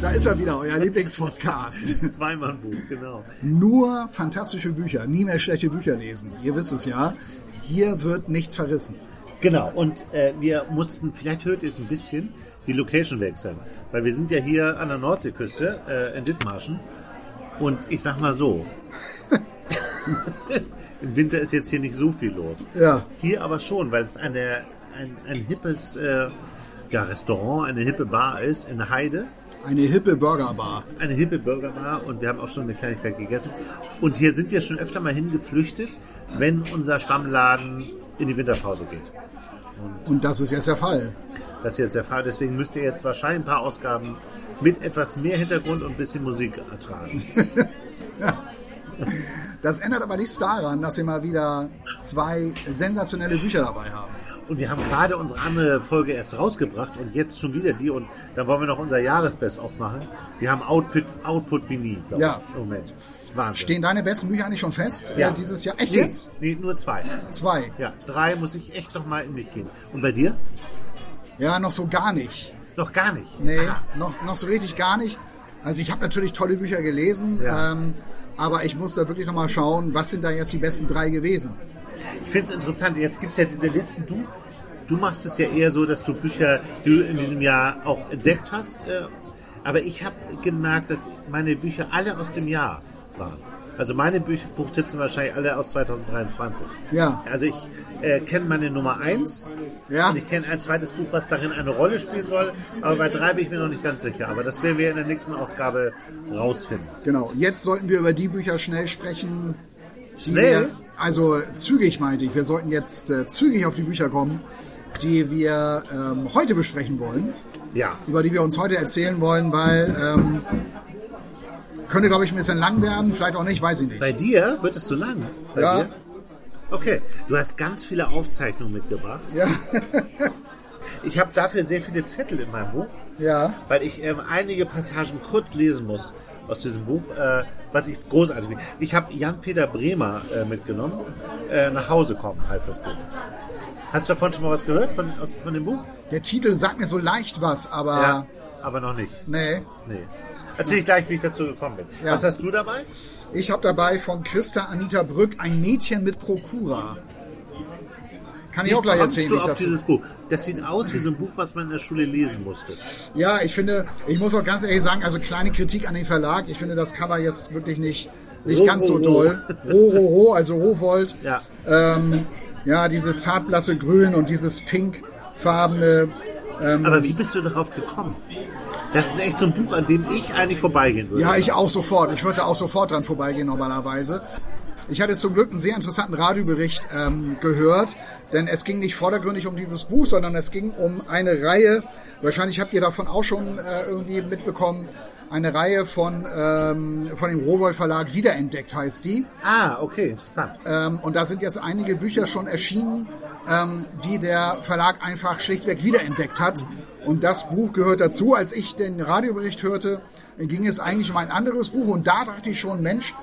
Da ist er wieder, euer Lieblingspodcast. Zweimann Buch, genau. Nur fantastische Bücher, nie mehr schlechte Bücher lesen. Ihr wisst es ja. Hier wird nichts verrissen. Genau, und äh, wir mussten, vielleicht hört ihr es ein bisschen, die Location wechseln. Weil wir sind ja hier an der Nordseeküste äh, in Dithmarschen. Und ich sag mal so, im Winter ist jetzt hier nicht so viel los. Ja. Hier aber schon, weil es eine, ein, ein hippes äh, ja, Restaurant, eine hippe Bar ist in Heide. Eine hippe Burgerbar. Eine hippe Burgerbar und wir haben auch schon eine Kleinigkeit gegessen. Und hier sind wir schon öfter mal hingeflüchtet, wenn unser Stammladen in die Winterpause geht. Und das ist jetzt der Fall. Das ist jetzt der Fall. Deswegen müsst ihr jetzt wahrscheinlich ein paar Ausgaben mit etwas mehr Hintergrund und ein bisschen Musik ertragen. Das ändert aber nichts daran, dass wir mal wieder zwei sensationelle Bücher dabei haben. Und wir haben gerade unsere andere Folge erst rausgebracht und jetzt schon wieder die. Und dann wollen wir noch unser Jahresbest aufmachen. Wir haben Output, Output wie nie, glaube Ja. ich, im Moment. Wahnsinn. Stehen deine besten Bücher eigentlich schon fest Ja. äh, dieses Jahr? Echt nee, jetzt? Nee, nur zwei. Zwei. Ja, drei muss ich echt noch mal in mich gehen. Und bei dir? Ja, noch so gar nicht. Noch gar nicht. Nee, Ah, noch, noch so richtig gar nicht. Also ich habe natürlich tolle Bücher gelesen, Ja. ähm, aber ich muss da wirklich noch mal schauen, was sind da jetzt die besten drei gewesen. Ich finde es interessant, jetzt gibt es ja diese Listen. Du, du machst es ja eher so, dass du Bücher, die du in diesem Jahr auch entdeckt hast. Äh, aber ich habe gemerkt, dass meine Bücher alle aus dem Jahr waren. Also meine Büch Buchtipps sind wahrscheinlich alle aus 2023. Ja. Also ich äh, kenne meine Nummer 1 Ja. und ich kenne ein zweites Buch, was darin eine Rolle spielen soll. Aber bei drei bin ich mir noch nicht ganz sicher. Aber das werden wir in der nächsten Ausgabe rausfinden. Genau. Jetzt sollten wir über die Bücher schnell sprechen. Schnell? Also zügig meinte ich. Wir sollten jetzt äh, zügig auf die Bücher kommen, die wir ähm, heute besprechen wollen, Ja. über die wir uns heute erzählen wollen, weil ähm, könnte, glaube ich, ein bisschen lang werden, vielleicht auch nicht, weiß ich nicht. Bei dir wird es zu lang. Bei Ja. dir? Okay, du hast ganz viele Aufzeichnungen mitgebracht. Ja, Ich habe dafür sehr viele Zettel in meinem Buch, ja, weil ich ähm, einige Passagen kurz lesen muss aus diesem Buch, äh, was ich großartig finde. Ich habe Jan-Peter Bremer äh, mitgenommen. Äh, nach Hause kommen heißt das Buch. Hast du davon schon mal was gehört von, aus, von dem Buch? der Titel sagt mir so leicht was, aber aber noch nicht. nee. Nee. Erzähl ich gleich, wie ich dazu gekommen bin. Ja. Was hast du dabei? Ich habe dabei von Christa Anita Brück ein Mädchen mit Prokura. Kann ich auch gleich erzählen, du wie ich auf dazu dieses Buch? Das sieht aus wie so ein Buch, was man in der Schule lesen musste. Ja, ich finde, ich muss auch ganz ehrlich sagen, also kleine Kritik an den Verlag. Ich finde das Cover jetzt wirklich nicht, nicht Ro, ganz so ro, ro. toll. Ro, ro, ro, also Rowold. Ja. Ähm, ja, dieses zartblasse Grün und dieses pinkfarbene. Aber wie bist du darauf gekommen? Das ist echt so ein Buch, an dem ich eigentlich vorbeigehen würde. Ja, ich auch sofort. Ich würde auch sofort dran vorbeigehen normalerweise. Ich hatte zum Glück einen sehr interessanten Radiobericht ähm, gehört, denn es ging nicht vordergründig um dieses Buch, sondern es ging um eine Reihe, wahrscheinlich habt ihr davon auch schon äh, irgendwie mitbekommen, eine Reihe von, ähm, von dem Rowold Verlag wiederentdeckt heißt die. Ah, okay, interessant. Ähm, und da sind jetzt einige Bücher schon erschienen, ähm, die der Verlag einfach schlichtweg wiederentdeckt hat. Und das Buch gehört dazu. Als ich den Radiobericht hörte, ging es eigentlich um ein anderes Buch. Und da dachte ich schon, Mensch,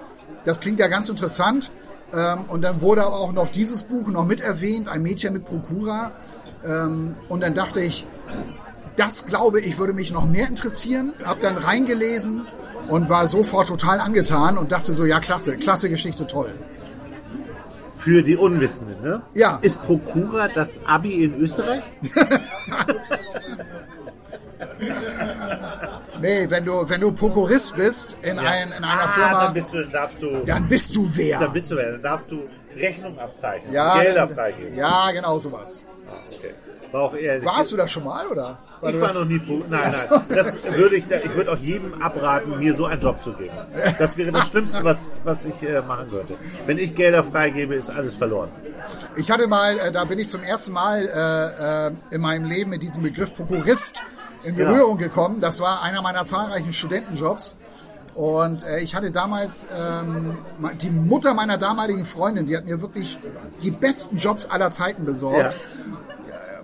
das klingt ja ganz interessant. Ähm, und dann wurde aber auch noch dieses Buch noch mit erwähnt, ein Mädchen mit Prokura. Ähm, und dann dachte ich, das glaube ich würde mich noch mehr interessieren. Hab dann reingelesen und war sofort total angetan und dachte so, ja klasse, klasse Geschichte, toll. Für die Unwissenden, ne? Ja. Ist Prokura das Abi in Österreich? Nee, wenn du, wenn du Prokurist bist in, ein, in einer ah, Firma, Dann bist du, dann darfst du, dann bist du wer. dann bist du, wer? dann darfst du Rechnung abzeichnen, ja, Gelder freigeben. Ja, genau sowas. Okay. War auch eher, Warst du das schon mal, oder? Weil ich war noch nie Nein, nein. Das würde ich, ich würde auch jedem abraten, mir so einen Job zu geben. Das wäre das Schlimmste, was, was ich äh, machen könnte. Wenn ich Gelder freigebe, ist alles verloren. Ich hatte mal, äh, da bin ich zum ersten Mal äh, in meinem Leben mit diesem Begriff Prokurist in Ja. Berührung gekommen. Das war einer meiner zahlreichen Studentenjobs. Und äh, ich hatte damals ähm, die Mutter meiner damaligen Freundin, die hat mir wirklich die besten Jobs aller Zeiten besorgt.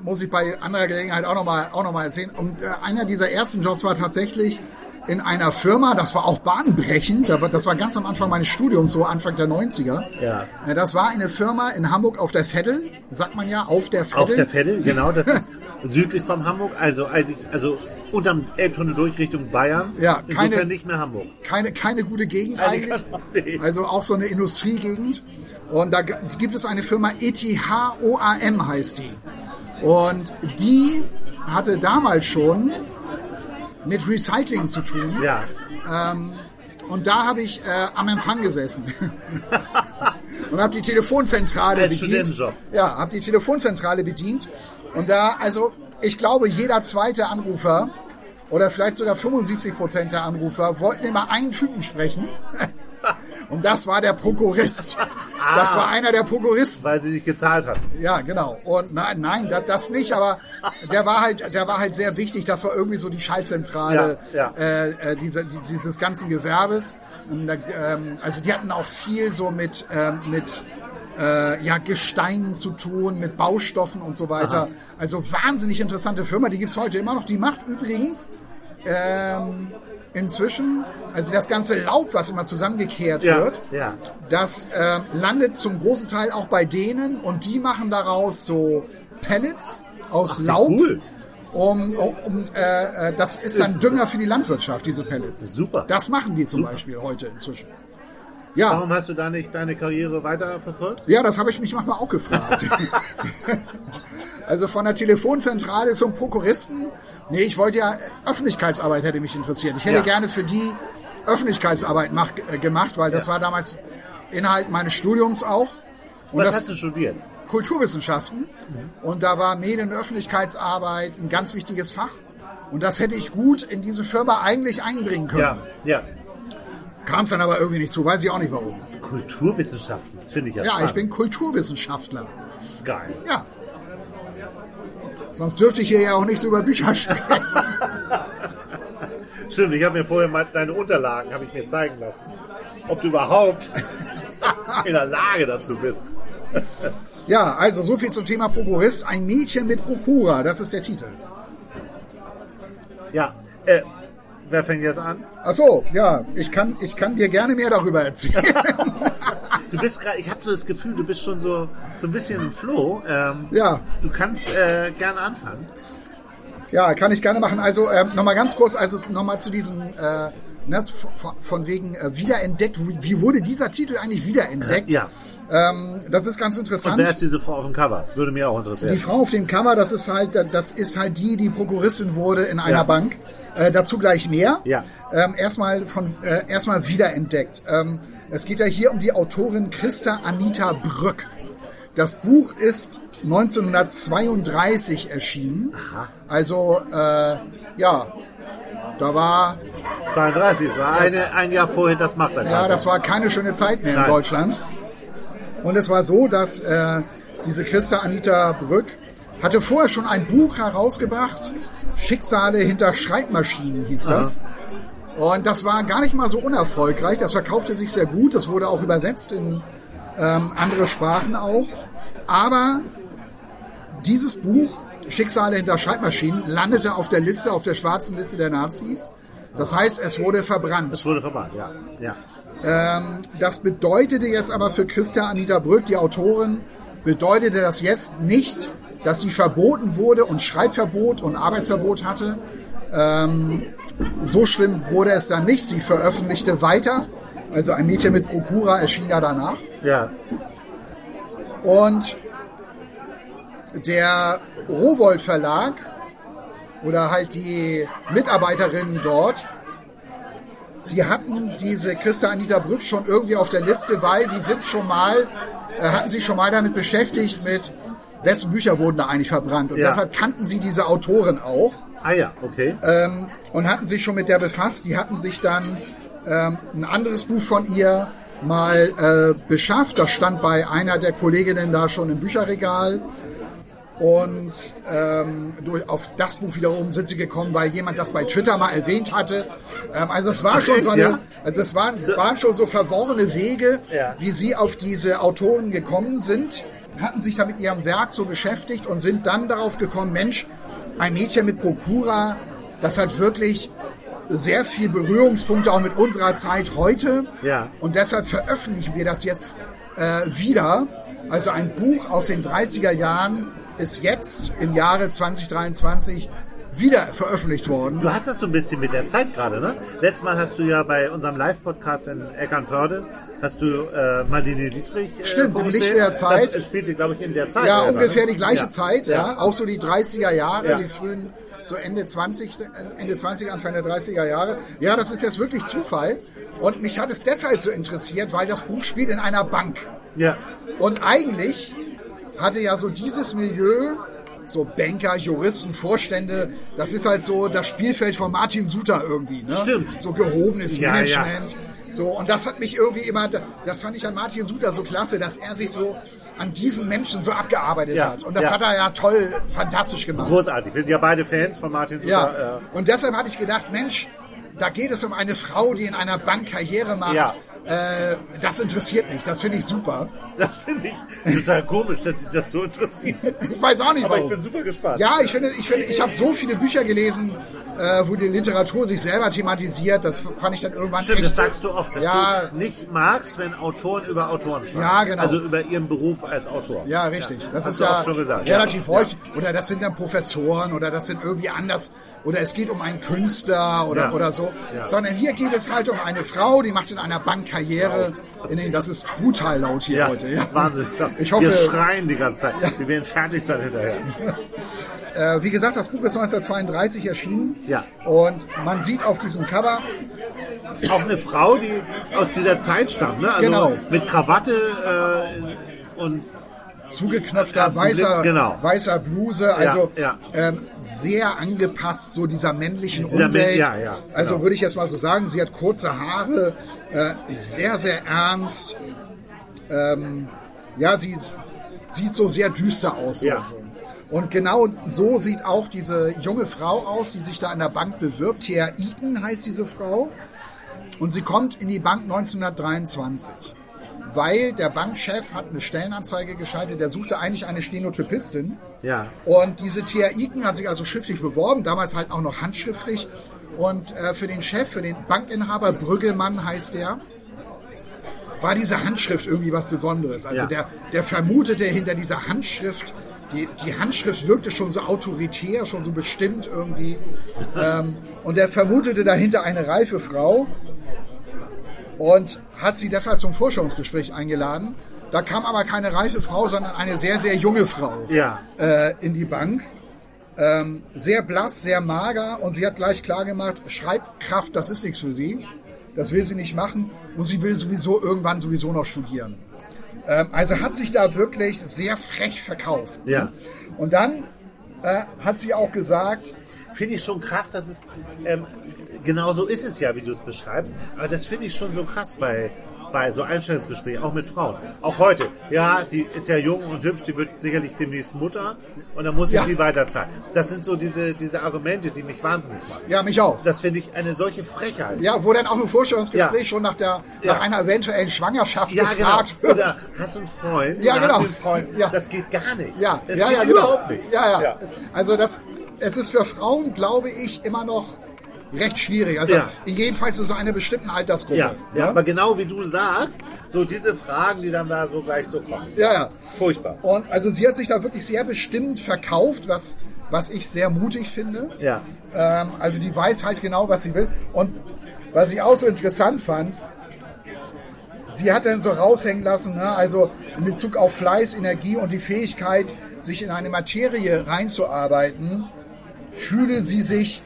Muss ich bei anderer Gelegenheit auch nochmal auch noch mal erzählen. Und äh, einer dieser ersten Jobs war tatsächlich in einer Firma, das war auch bahnbrechend, das war ganz am Anfang meines Studiums, so Anfang der 90er. Ja. Äh, Das war eine Firma in Hamburg auf der Veddel, sagt man ja, auf der Veddel. Auf der Veddel, genau, das ist südlich von Hamburg, also also unterm Elbtunnel durch Richtung Bayern. Ja, Insofern keine- nicht mehr Hamburg. keine, keine gute Gegend eigentlich. Also auch so eine Industriegegend. Und da gibt es eine Firma ETHOAM heißt die. Und die hatte damals schon mit Recycling zu tun. Ja. Und da habe ich äh, am Empfang gesessen. und habe die Telefonzentrale bedient. Ja, habe die Telefonzentrale bedient. Und da, also ich glaube, jeder zweite Anrufer oder vielleicht sogar 75 Prozent der Anrufer wollten immer einen Typen sprechen. Und das war der Prokurist. Das war einer der Prokuristen. Weil sie nicht gezahlt hat. Ja, genau. Und nein, nein, das, das nicht, aber der war halt, der war halt sehr wichtig. Das war irgendwie so die Schaltzentrale Ja, ja. Äh, äh, diese, die, dieses ganzen Gewerbes. Ähm, also die hatten auch viel so mit, ähm, mit äh, ja, Gesteinen zu tun, mit Baustoffen und so weiter. Also wahnsinnig interessante Firma, die gibt's heute immer noch. Die macht übrigens ähm, inzwischen, also das ganze Laub, was immer zusammengekehrt Ja, wird, ja. das äh, landet zum großen Teil auch bei denen und die machen daraus so Pellets aus wie Laub. cool. Um, um, um, äh, äh, das ist dann Dünger für die Landwirtschaft, diese Pellets. Super. Das machen die zum Beispiel heute inzwischen. Ja, Warum hast du da nicht deine Karriere weiterverfolgt? ja, das habe ich mich manchmal auch gefragt. also von der Telefonzentrale zum Prokuristen. Nee, ich wollte ja, Öffentlichkeitsarbeit hätte mich interessiert. Ich hätte Ja. gerne für die Öffentlichkeitsarbeit mach, äh, gemacht, weil das Ja. war damals Inhalt meines Studiums auch. Und Was das hast du studiert? Kulturwissenschaften. Und da war Medien- und Öffentlichkeitsarbeit ein ganz wichtiges Fach. Und das hätte ich gut in diese Firma eigentlich einbringen können. Ja, ja. Kam es dann aber irgendwie nicht zu, weiß ich auch nicht warum. Kulturwissenschaften, das finde ich ja Ja, spannend. ich bin Kulturwissenschaftler. Geil. Ja. Sonst dürfte ich hier ja auch nicht so über Bücher sprechen. Stimmt, ich habe mir vorher mal deine Unterlagen habe ich mir zeigen lassen. Ob du überhaupt in der Lage dazu bist. Ja, also so viel zum Thema Prokurist. Ein Mädchen mit Prokura, das ist der Titel. Ja, äh, wer fängt jetzt an? Ach so, ja, ich kann, ich kann dir gerne mehr darüber erzählen. Du bist gerade, ich habe so das Gefühl, du bist schon so, so ein bisschen im Flow. Ähm, ja, Du kannst äh, gerne anfangen. ja, kann ich gerne machen. Also ähm, nochmal ganz kurz, also nochmal zu diesem, äh, ne, von, wegen äh, wiederentdeckt. Wie, wie wurde dieser Titel eigentlich wiederentdeckt? Ja. Ähm, das ist ganz Und interessant. wer ist diese Frau auf dem Cover? Würde mir auch interessieren. Die Frau auf dem Cover, das ist halt, das ist halt die, die Prokuristin wurde in einer Ja. Bank. Äh, dazu gleich mehr. Ja. Ähm, erstmal von äh, erstmal wiederentdeckt. Ähm, es geht ja hier um die Autorin Christa Anita Brück. Das Buch ist 1932 erschienen. Also äh, ja, da war 32, das war eine, ein Jahr vorher das macht er ja, das war keine schöne Zeit mehr in Nein. Deutschland. Und es war so, dass äh, diese Christa Anita Brück hatte vorher schon ein Buch herausgebracht. Schicksale hinter Schreibmaschinen hieß das. Und das war gar nicht mal so unerfolgreich. Das verkaufte sich sehr gut. Das wurde auch übersetzt in ähm, andere Sprachen auch. Aber dieses Buch, Schicksale hinter Schreibmaschinen, landete auf der Liste, auf der schwarzen Liste der Nazis. Das heißt, es wurde verbrannt. Es wurde verbannt, ja. ja. Ähm, das bedeutete jetzt aber für Christa Anita Brück, die Autorin, bedeutete das jetzt nicht, dass sie verboten wurde und Schreibverbot und Arbeitsverbot hatte. Ähm, so schlimm wurde es dann nicht. Sie veröffentlichte weiter. Also ein Mädchen mit Prokura erschien ja danach. Ja, Und der Rowold Verlag oder halt die Mitarbeiterinnen dort, die hatten diese Christa Anita Brück schon irgendwie auf der Liste, weil die sind schon mal, äh, hatten sich schon mal damit beschäftigt mit wessen Bücher wurden da eigentlich verbrannt. Und Ja. deshalb kannten sie diese Autorin auch Ah ja, okay. ähm, und hatten sich schon mit der befasst. Die hatten sich dann ähm, ein anderes Buch von ihr mal äh, beschafft. Das stand bei einer der Kolleginnen da schon im Bücherregal. Und ähm, durch, auf das Buch wiederum sind sie gekommen, weil jemand das bei Twitter mal erwähnt hatte. Ähm, also es war schon so eine, ja? also es waren, es waren schon so verworrene Wege, Ja. wie sie auf diese Autoren gekommen sind, hatten sich da mit ihrem Werk so beschäftigt und sind dann darauf gekommen, Mensch, ein Mädchen mit Prokura, das hat wirklich sehr viel Berührungspunkte auch mit unserer Zeit heute. Ja. Und deshalb veröffentlichen wir das jetzt äh, wieder. Also ein Buch aus den 30er Jahren ist jetzt im Jahre 2023 wieder veröffentlicht worden. Du hast das so ein bisschen mit der Zeit gerade, ne? Letztes Mal hast du ja bei unserem Live-Podcast in Eckernförde, hast du äh, Marlene Dietrich äh, Stimmt, im. Licht der Zeit. Das spielte, glaube ich, in der Zeit. Ja, selber, ungefähr ne? die gleiche Ja. Zeit, ja. Auch so die 30er Jahre, Ja. die frühen, so Ende 20, äh, Ende 20, Anfang der 30er Jahre. Ja, das ist jetzt wirklich Zufall. Und mich hat es deshalb so interessiert, weil das Buch spielt in einer Bank. Ja, Und eigentlich hatte ja so dieses Milieu, so Banker, Juristen, Vorstände, das ist halt so das Spielfeld von Martin Suter irgendwie. Ne? Stimmt. So gehobenes Ja, Management. So, und das hat mich irgendwie immer, das fand ich an Martin Suter so klasse, dass er sich so an diesen Menschen so abgearbeitet Ja, hat. Und das ja. hat er ja toll, fantastisch gemacht. großartig. Wir sind ja beide Fans von Martin Suter. Ja. Und deshalb hatte ich gedacht, Mensch, da geht es um eine Frau, die in einer Bank Karriere macht. Ja. Äh, das interessiert mich, das finde ich super. Das finde ich total komisch, dass sich das so interessiert. Ich weiß auch nicht, Aber warum. ich bin super gespannt. Ja, ich finde, ich finde, ich habe so viele Bücher gelesen, äh, wo die Literatur sich selber thematisiert. Das fand ich dann irgendwann Stimmt, echt. das sagst du oft, dass Ja. du nicht magst, wenn Autoren über Autoren schreiben. Ja, genau. Also über ihren Beruf als Autor. Ja, richtig. Das Hast ist ja relativ Ja. häufig. Oder das sind dann Professoren oder das sind irgendwie anders. Oder es geht um einen Künstler oder, Ja. oder so. Ja. Sondern hier geht es halt um eine Frau, die macht in einer Bank Karriere. In das ist brutal laut hier Ja, heute. Ja. Wahnsinn. Ich hoffe, Wir schreien die ganze Zeit. Wir werden fertig sein hinterher. äh, wie gesagt, das Buch ist 1932 erschienen. Ja. Und man sieht auf diesem Cover, Auch eine Frau, die aus dieser Zeit stammt, ne? Also Genau. mit Krawatte äh, und zugeknöpfter weißer, Blick, genau. weißer Bluse, also ja. Ähm, sehr angepasst so dieser männlichen Dieser Umwelt. Ja, ja, also genau. würde ich jetzt mal so sagen, sie hat kurze Haare, äh, sehr, sehr ernst. Ähm, ja, sie sieht so sehr düster aus. Ja. Also. Und genau so sieht auch diese junge Frau aus, die sich da an der Bank bewirbt. Thea Eaton heißt diese Frau. Und sie kommt in die Bank 1923 weil der Bankchef hat eine Stellenanzeige geschaltet, der suchte eigentlich eine Stenotypistin. ja. Und diese Thea Iken hat sich also schriftlich beworben, damals halt auch noch handschriftlich. Und äh, für den Chef, für den Bankinhaber, Brüggelmann heißt der, war diese Handschrift irgendwie was Besonderes. Also Ja. der, der vermutete hinter dieser Handschrift, die, die Handschrift wirkte schon so autoritär, schon so bestimmt irgendwie. ähm, und der vermutete dahinter eine reife Frau und hat sie deshalb zum Forschungsgespräch eingeladen. Da kam aber keine reife Frau, sondern eine sehr, sehr junge Frau Ja. äh, in die Bank. Ähm, sehr blass, sehr mager und sie hat gleich klar gemacht, Schreibkraft, das ist nichts für sie. Das will sie nicht machen und sie will sowieso irgendwann sowieso noch studieren. Ähm, also hat sich da wirklich sehr frech verkauft. Ja. Und dann äh, hat sie auch gesagt, Finde ich schon krass, dass es, ähm, genau so ist es ja, wie du es beschreibst, aber das finde ich schon so krass bei, bei so Einstellungsgesprächen, auch mit Frauen. Auch heute, ja, die ist ja jung und hübsch, die wird sicherlich demnächst Mutter und dann muss ich Ja. die weiterzahlen. Das sind so diese, diese Argumente, die mich wahnsinnig machen. ja, mich auch. Das finde ich eine solche Frechheit. Ja, wo dann auch im Vorstellungsgespräch Ja. schon nach, der, Ja. nach einer eventuellen Schwangerschaft Ja, genau. gefragt wird. Oder hast du einen Freund? Ja, genau. Hast du einen Freund? Ja. Das geht gar nicht. Ja, das ja, geht ja, genau. überhaupt nicht. Ja, ja, Ja. Also das, es ist für Frauen, glaube ich, immer noch recht schwierig. Also Ja. jedenfalls zu so einer bestimmten Altersgruppe. Ja, ja, aber genau wie du sagst, so diese Fragen, die dann da so gleich so kommen. ja, ja. Furchtbar. Und also sie hat sich da wirklich sehr bestimmt verkauft, was, was ich sehr mutig finde. Ja. Ähm, also die weiß halt genau, was sie will. Und was ich auch so interessant fand, sie hat dann so raushängen lassen, ne, also in Bezug auf Fleiß, Energie und die Fähigkeit, sich in eine Materie reinzuarbeiten, fühle sie sich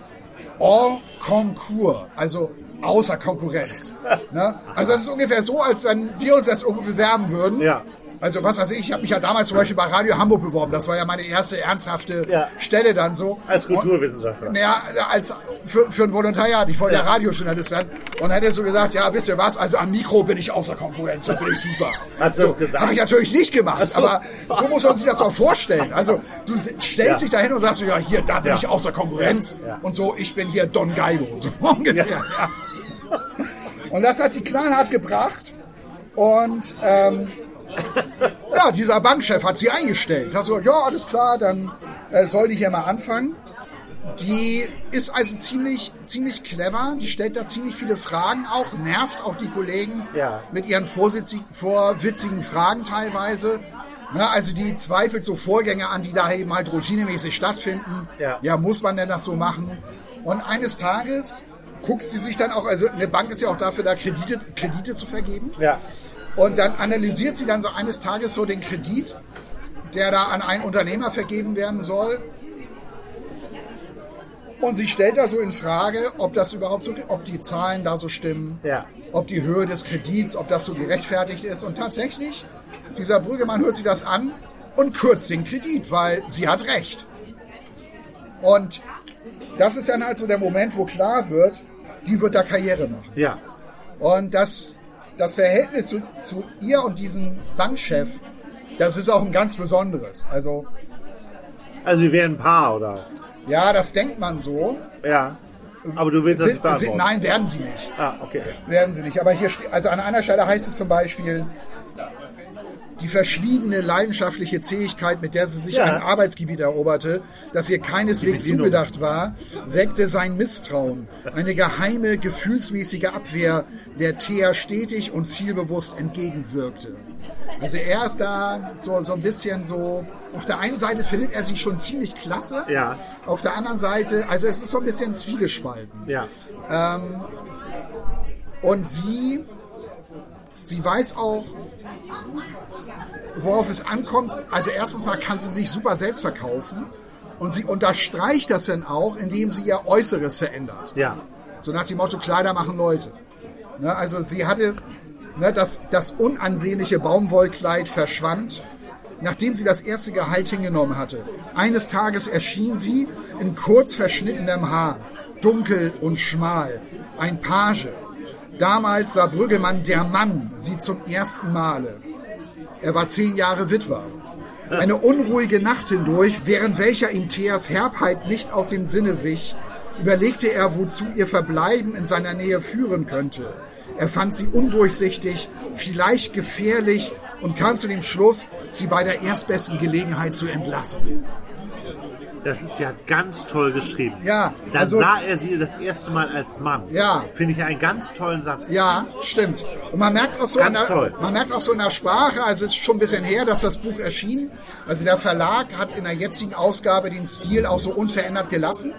hors concours, also außer Konkurrenz. ne? Also es ist ungefähr so, als wenn wir uns das irgendwo bewerben würden. Ja. Also was weiß ich, ich habe mich ja damals zum Beispiel bei Radio Hamburg beworben. Das war ja meine erste ernsthafte Ja. Stelle dann so. Als Kulturwissenschaftler. Naja, als für, für ein Volontariat. Ich wollte ja. Ja. Radiojournalist werden. Und hätte so gesagt, ja, wisst ihr was, also am Mikro bin ich außer Konkurrenz, da bin ich super. Hast du so, das gesagt? Habe ich natürlich nicht gemacht, so. aber so muss man sich das mal vorstellen. Also du stellst Ja. dich dahin und sagst, ja, hier, da bin Ja. ich außer Konkurrenz. Ja. Und so, ich bin hier Don Geigo. So ungefähr. Ja. Und das hat die knallhart gebracht. Und ähm, ja, dieser Bankchef hat sie eingestellt. Hat so, ja, alles klar, dann äh, soll die hier mal anfangen. Die ist also ziemlich, ziemlich clever. Die stellt da ziemlich viele Fragen auch, nervt auch die Kollegen Ja. mit ihren vorwitzigen Fragen teilweise. Na, also die zweifelt so Vorgänge an, die da eben halt routinemäßig stattfinden. Ja. ja, muss man denn das so machen? Und eines Tages guckt sie sich dann auch, also eine Bank ist ja auch dafür da, Kredite, Kredite zu vergeben. Ja. Und dann analysiert sie dann so eines Tages so den Kredit, der da an einen Unternehmer vergeben werden soll. Und sie stellt da so in Frage, ob das überhaupt so, ob die Zahlen da so stimmen, Ja. ob die Höhe des Kredits, ob das so gerechtfertigt ist. Und tatsächlich, dieser Brüggemann hört sich das an und kürzt den Kredit, weil sie hat recht. Und das ist dann halt so der Moment, wo klar wird, die wird da Karriere machen. Ja. Und das, das Verhältnis zu, zu ihr und diesem Bankchef, das ist auch ein ganz besonderes. Also, Also wir wären ein Paar, oder? ja, das denkt man so. Ja. Aber du willst das nicht Sind, sind, nein, werden sie nicht. Ah, okay. Werden sie nicht. Aber hier steht, also an einer Stelle heißt es zum Beispiel, die verschwiegene leidenschaftliche Zähigkeit, mit der sie sich Ja. ein Arbeitsgebiet eroberte, das ihr keineswegs zugedacht war, weckte sein Misstrauen. Eine geheime, gefühlsmäßige Abwehr, der Thea stetig und zielbewusst entgegenwirkte. Also er ist da so, so ein bisschen so, auf der einen Seite findet er sie schon ziemlich klasse, Ja. auf der anderen Seite, also es ist so ein bisschen zwiegespalten. Ja. Und sie, sie weiß auch, worauf es ankommt. Also erstens mal kann sie sich super selbst verkaufen. Und sie unterstreicht das dann auch, indem sie ihr Äußeres verändert. Ja. So nach dem Motto, Kleider machen Leute. Ne, also sie hatte, ne, das, das unansehnliche Baumwollkleid verschwand, nachdem sie das erste Gehalt hingenommen hatte. Eines Tages erschien sie in kurz verschnittenem Haar, dunkel und schmal, ein Page. Damals sah Brüggemann der Mann sie zum ersten Male. Er war zehn Jahre Witwer. Eine unruhige Nacht hindurch, während welcher ihm Theas Herbheit nicht aus dem Sinne wich, überlegte er, wozu ihr Verbleiben in seiner Nähe führen könnte. Er fand sie undurchsichtig, vielleicht gefährlich und kam zu dem Schluss, sie bei der erstbesten Gelegenheit zu entlassen. Das ist ja ganz toll geschrieben. Ja, Da also- sah er sie das erste Mal als Mann. Ja. Finde ich einen ganz tollen Satz. Ja, stimmt. Und man merkt auch so, Ganz in der, toll. man merkt auch so in der Sprache, also es ist schon ein bisschen her, dass das Buch erschien. Also der Verlag hat in der jetzigen Ausgabe den Stil auch so unverändert gelassen.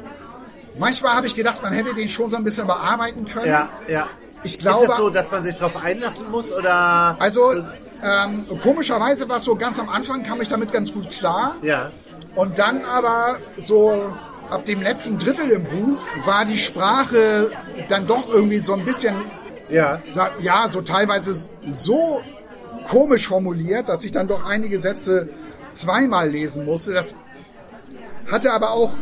Manchmal habe ich gedacht, man hätte den schon so ein bisschen bearbeiten können. Ja, ja. Ich glaube, ist das so, dass man sich darauf einlassen muss oder? also ähm, komischerweise war es so ganz am Anfang, kam ich damit ganz gut klar. Ja. Und dann aber so ab dem letzten Drittel im Buch war die Sprache dann doch irgendwie so ein bisschen Ja. ja, so teilweise so komisch formuliert, dass ich dann doch einige Sätze zweimal lesen musste. Das hatte aber auch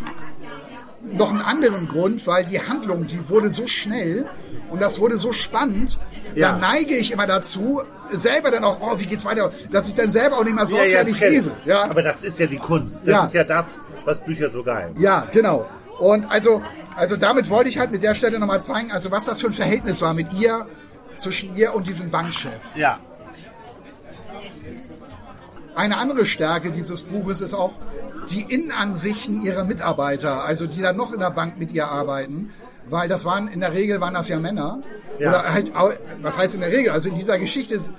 noch einen anderen Grund, weil die Handlung, die wurde so schnell und das wurde so spannend, Ja. da neige ich immer dazu, selber dann auch, oh, wie geht's weiter, dass ich dann selber auch nicht mehr so Ja, ja, lese. Ja, Aber das ist ja die Kunst. Das Ja. ist ja das, was Bücher so geil. ja, genau. Und also, also damit wollte ich halt mit der Stelle nochmal zeigen, also was das für ein Verhältnis war mit ihr, zwischen ihr und diesem Bankchef. Ja. Eine andere Stärke dieses Buches ist auch die Innenansichten ihrer Mitarbeiter, also die dann noch in der Bank mit ihr arbeiten, weil das waren in der Regel waren das ja Männer Ja. oder halt was heißt in der Regel? Also in dieser Geschichte ist,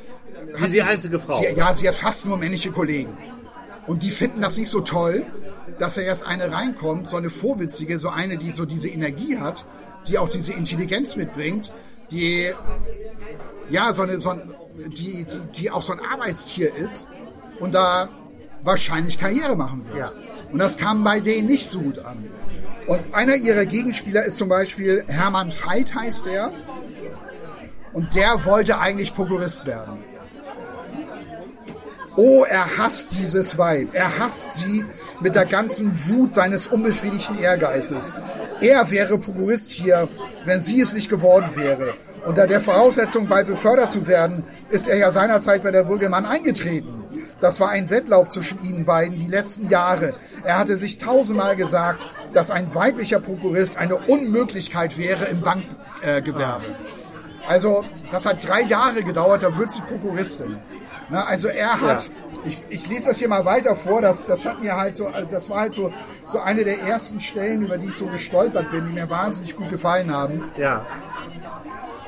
Sie die einzige Frau. Sie, ja, sie hat fast nur männliche Kollegen und die finden das nicht so toll, dass da jetzt eine reinkommt, so eine vorwitzige, so eine, die so diese Energie hat, die auch diese Intelligenz mitbringt, die ja so eine so ein, die, die die auch so ein Arbeitstier ist und da wahrscheinlich Karriere machen wird. Ja. Und das kam bei denen nicht so gut an. Und einer ihrer Gegenspieler ist zum Beispiel Hermann Veit heißt der. Und der wollte eigentlich Prokurist werden. Oh, er hasst dieses Weib. Er hasst sie mit der ganzen Wut seines unbefriedigten Ehrgeizes. Er wäre Prokurist hier, wenn sie es nicht geworden wäre. Unter der Voraussetzung, bald befördert zu werden, ist er ja seinerzeit bei der Brüggemann eingetreten. Das war ein Wettlauf zwischen ihnen beiden die letzten Jahre. Er hatte sich tausendmal gesagt, dass ein weiblicher Prokurist eine Unmöglichkeit wäre im Bankgewerbe. Äh, also, das hat drei Jahre gedauert, da wird sie Prokuristin. Na, also er hat, ja. ich, ich lese das hier mal weiter vor, das, das hat mir halt so, das war halt so, so eine der ersten Stellen, über die ich so gestolpert bin, die mir wahnsinnig gut gefallen haben. Ja.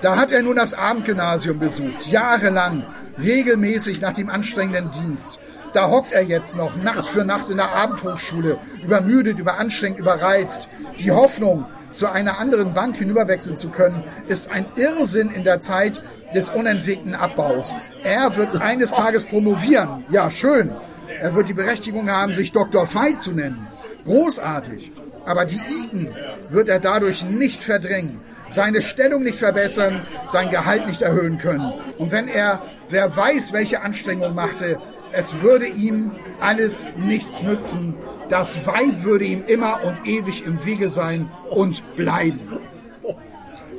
Da hat er nun das Abendgymnasium besucht, jahrelang, regelmäßig nach dem anstrengenden Dienst. Da hockt er jetzt noch Nacht für Nacht in der Abendhochschule, übermüdet, überanstrengt, überreizt. Die Hoffnung, zu einer anderen Bank hinüberwechseln zu können, ist ein Irrsinn in der Zeit des unentwegten Abbaus. Er wird eines Tages promovieren. Ja, schön. Er wird die Berechtigung haben, sich Dr. Veit zu nennen. Großartig. Aber die Iden wird er dadurch nicht verdrängen, seine Stellung nicht verbessern, sein Gehalt nicht erhöhen können. Und wenn er, wer weiß, welche Anstrengungen machte, es würde ihm alles nichts nützen. Das Weib würde ihm immer und ewig im Wege sein und bleiben.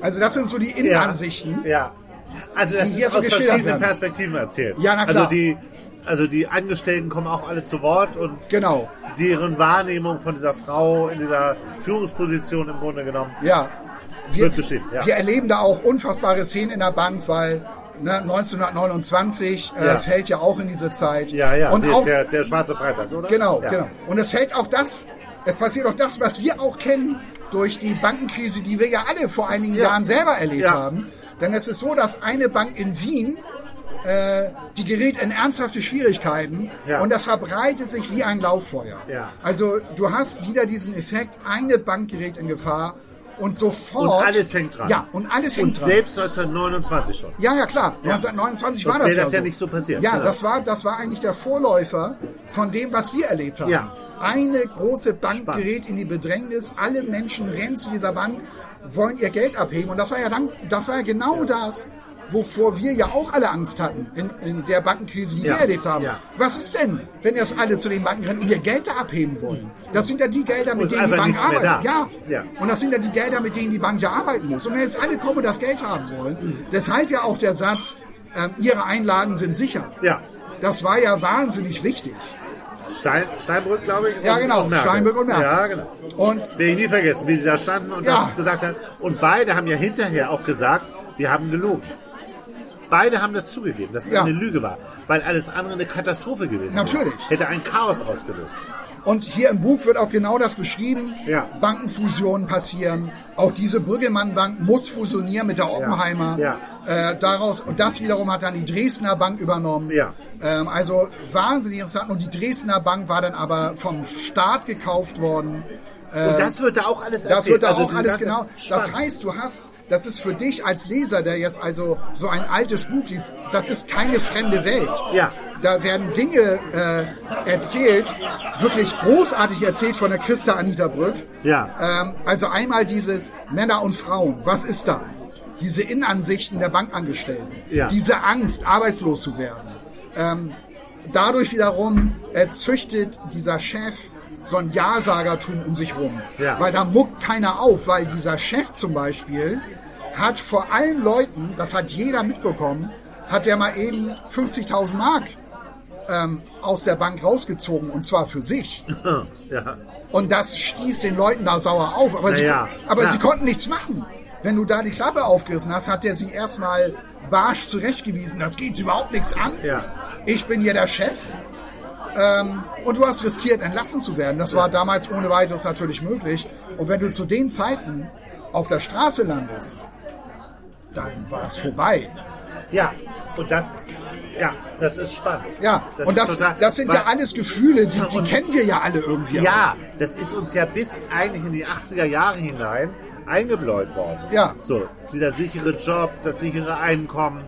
Also das sind so die Innenansichten. Ja, ja. Also das ist aus verschiedenen werden. Perspektiven erzählt. Ja, na klar. Also die, also die Angestellten kommen auch alle zu Wort und genau. deren Wahrnehmung von dieser Frau in dieser Führungsposition im Grunde genommen ja. Wir. Ja. Wir erleben da auch unfassbare Szenen in der Bank, weil ne, 1929 äh, ja. fällt ja auch in diese Zeit. Ja, ja, und der, auch, der, der schwarze Freitag, oder? Genau, ja. genau. Und es fällt auch das, es passiert auch das, was wir auch kennen durch die Bankenkrise, die wir ja alle vor einigen ja. Jahren selber erlebt haben. Denn es ist so, dass eine Bank in Wien, äh, die gerät in ernsthafte Schwierigkeiten und das verbreitet sich wie ein Lauffeuer. Also du hast wieder diesen Effekt, eine Bank gerät in Gefahr und sofort. Und alles hängt dran. Ja, und alles hängt und dran. selbst 1929 schon. Ja, ja, klar. Ja. 1929 Sonst war das, ja, das ja so. nicht so passiert. Ja, genau. das, war, das war eigentlich der Vorläufer von dem, was wir erlebt haben. Ja. Eine große Bank Spannend. gerät in die Bedrängnis. Alle Menschen rennen zu dieser Bank, wollen ihr Geld abheben. Und das war ja, dann, das war ja genau das, wovor wir ja auch alle Angst hatten in, in der Bankenkrise, die ja. wir erlebt haben. Ja. Was ist denn, wenn jetzt alle zu den Banken rennen und ihr Geld da abheben wollen? Das sind ja die Gelder, mit denen die Bank arbeitet. Ja. ja. Und das sind ja die Gelder, mit denen die Bank ja arbeiten muss. Und wenn jetzt alle kommen und das Geld haben wollen, mhm. deshalb ja auch der Satz, ähm, ihre Einlagen sind sicher. Ja. Das war ja wahnsinnig wichtig. Stein, Steinbrück, glaube ich. Ja, genau. Und Steinbrück und Merkel. Ja, genau. Und werde ich nie vergessen, wie sie da standen und ja. das gesagt haben. Und beide haben ja hinterher auch gesagt, wir haben gelogen. Beide haben das zugegeben, dass es ja. eine Lüge war, weil alles andere eine Katastrophe gewesen wäre. Natürlich. Hätte ein Chaos ausgelöst. Und hier im Buch wird auch genau das beschrieben. Ja. Bankenfusionen passieren. Auch diese Brüggemann-Bank muss fusionieren mit der Oppenheimer. Ja. Äh, daraus, und das wiederum hat dann die Dresdner Bank übernommen. Ja. Ähm, also wahnsinnig interessant. Und die Dresdner Bank war dann aber vom Staat gekauft worden. Und das wird da auch alles erzählt. Das wird da also auch alles genau. Spannend. Das heißt, du hast, das ist für dich als Leser, der jetzt also so ein altes Buch liest, das ist keine fremde Welt. Ja. Da werden Dinge äh, erzählt, wirklich großartig erzählt von der Christa Anita Brück. Ja. Ähm, also einmal dieses Männer und Frauen, was ist da? Diese Innenansichten der Bankangestellten. Ja. Diese Angst, arbeitslos zu werden. Ähm, dadurch wiederum erzüchtet dieser Chef so ein Ja-Sagertum um sich rum. Ja. Weil da muckt keiner auf, weil dieser Chef zum Beispiel hat vor allen Leuten, das hat jeder mitbekommen, hat der mal eben 50.000 Mark ähm, aus der Bank rausgezogen und zwar für sich. ja. Und das stieß den Leuten da sauer auf, aber, sie, ja. aber sie konnten nichts machen. Wenn du da die Klappe aufgerissen hast, hat der sie erstmal barsch zurechtgewiesen. Das geht überhaupt nichts an. Ich bin hier der Chef ähm, und du hast riskiert, entlassen zu werden. Das war damals ohne weiteres natürlich möglich. Und wenn du zu den Zeiten auf der Straße landest, dann war es vorbei. Ja, und das, ja, das ist spannend. Ja, das und das, total, das sind ja alles Gefühle, die, die kennen wir ja alle irgendwie. Ja, das ist uns ja bis eigentlich in die 80er Jahre hinein eingebläut worden. Ja. So, dieser sichere Job, das sichere Einkommen,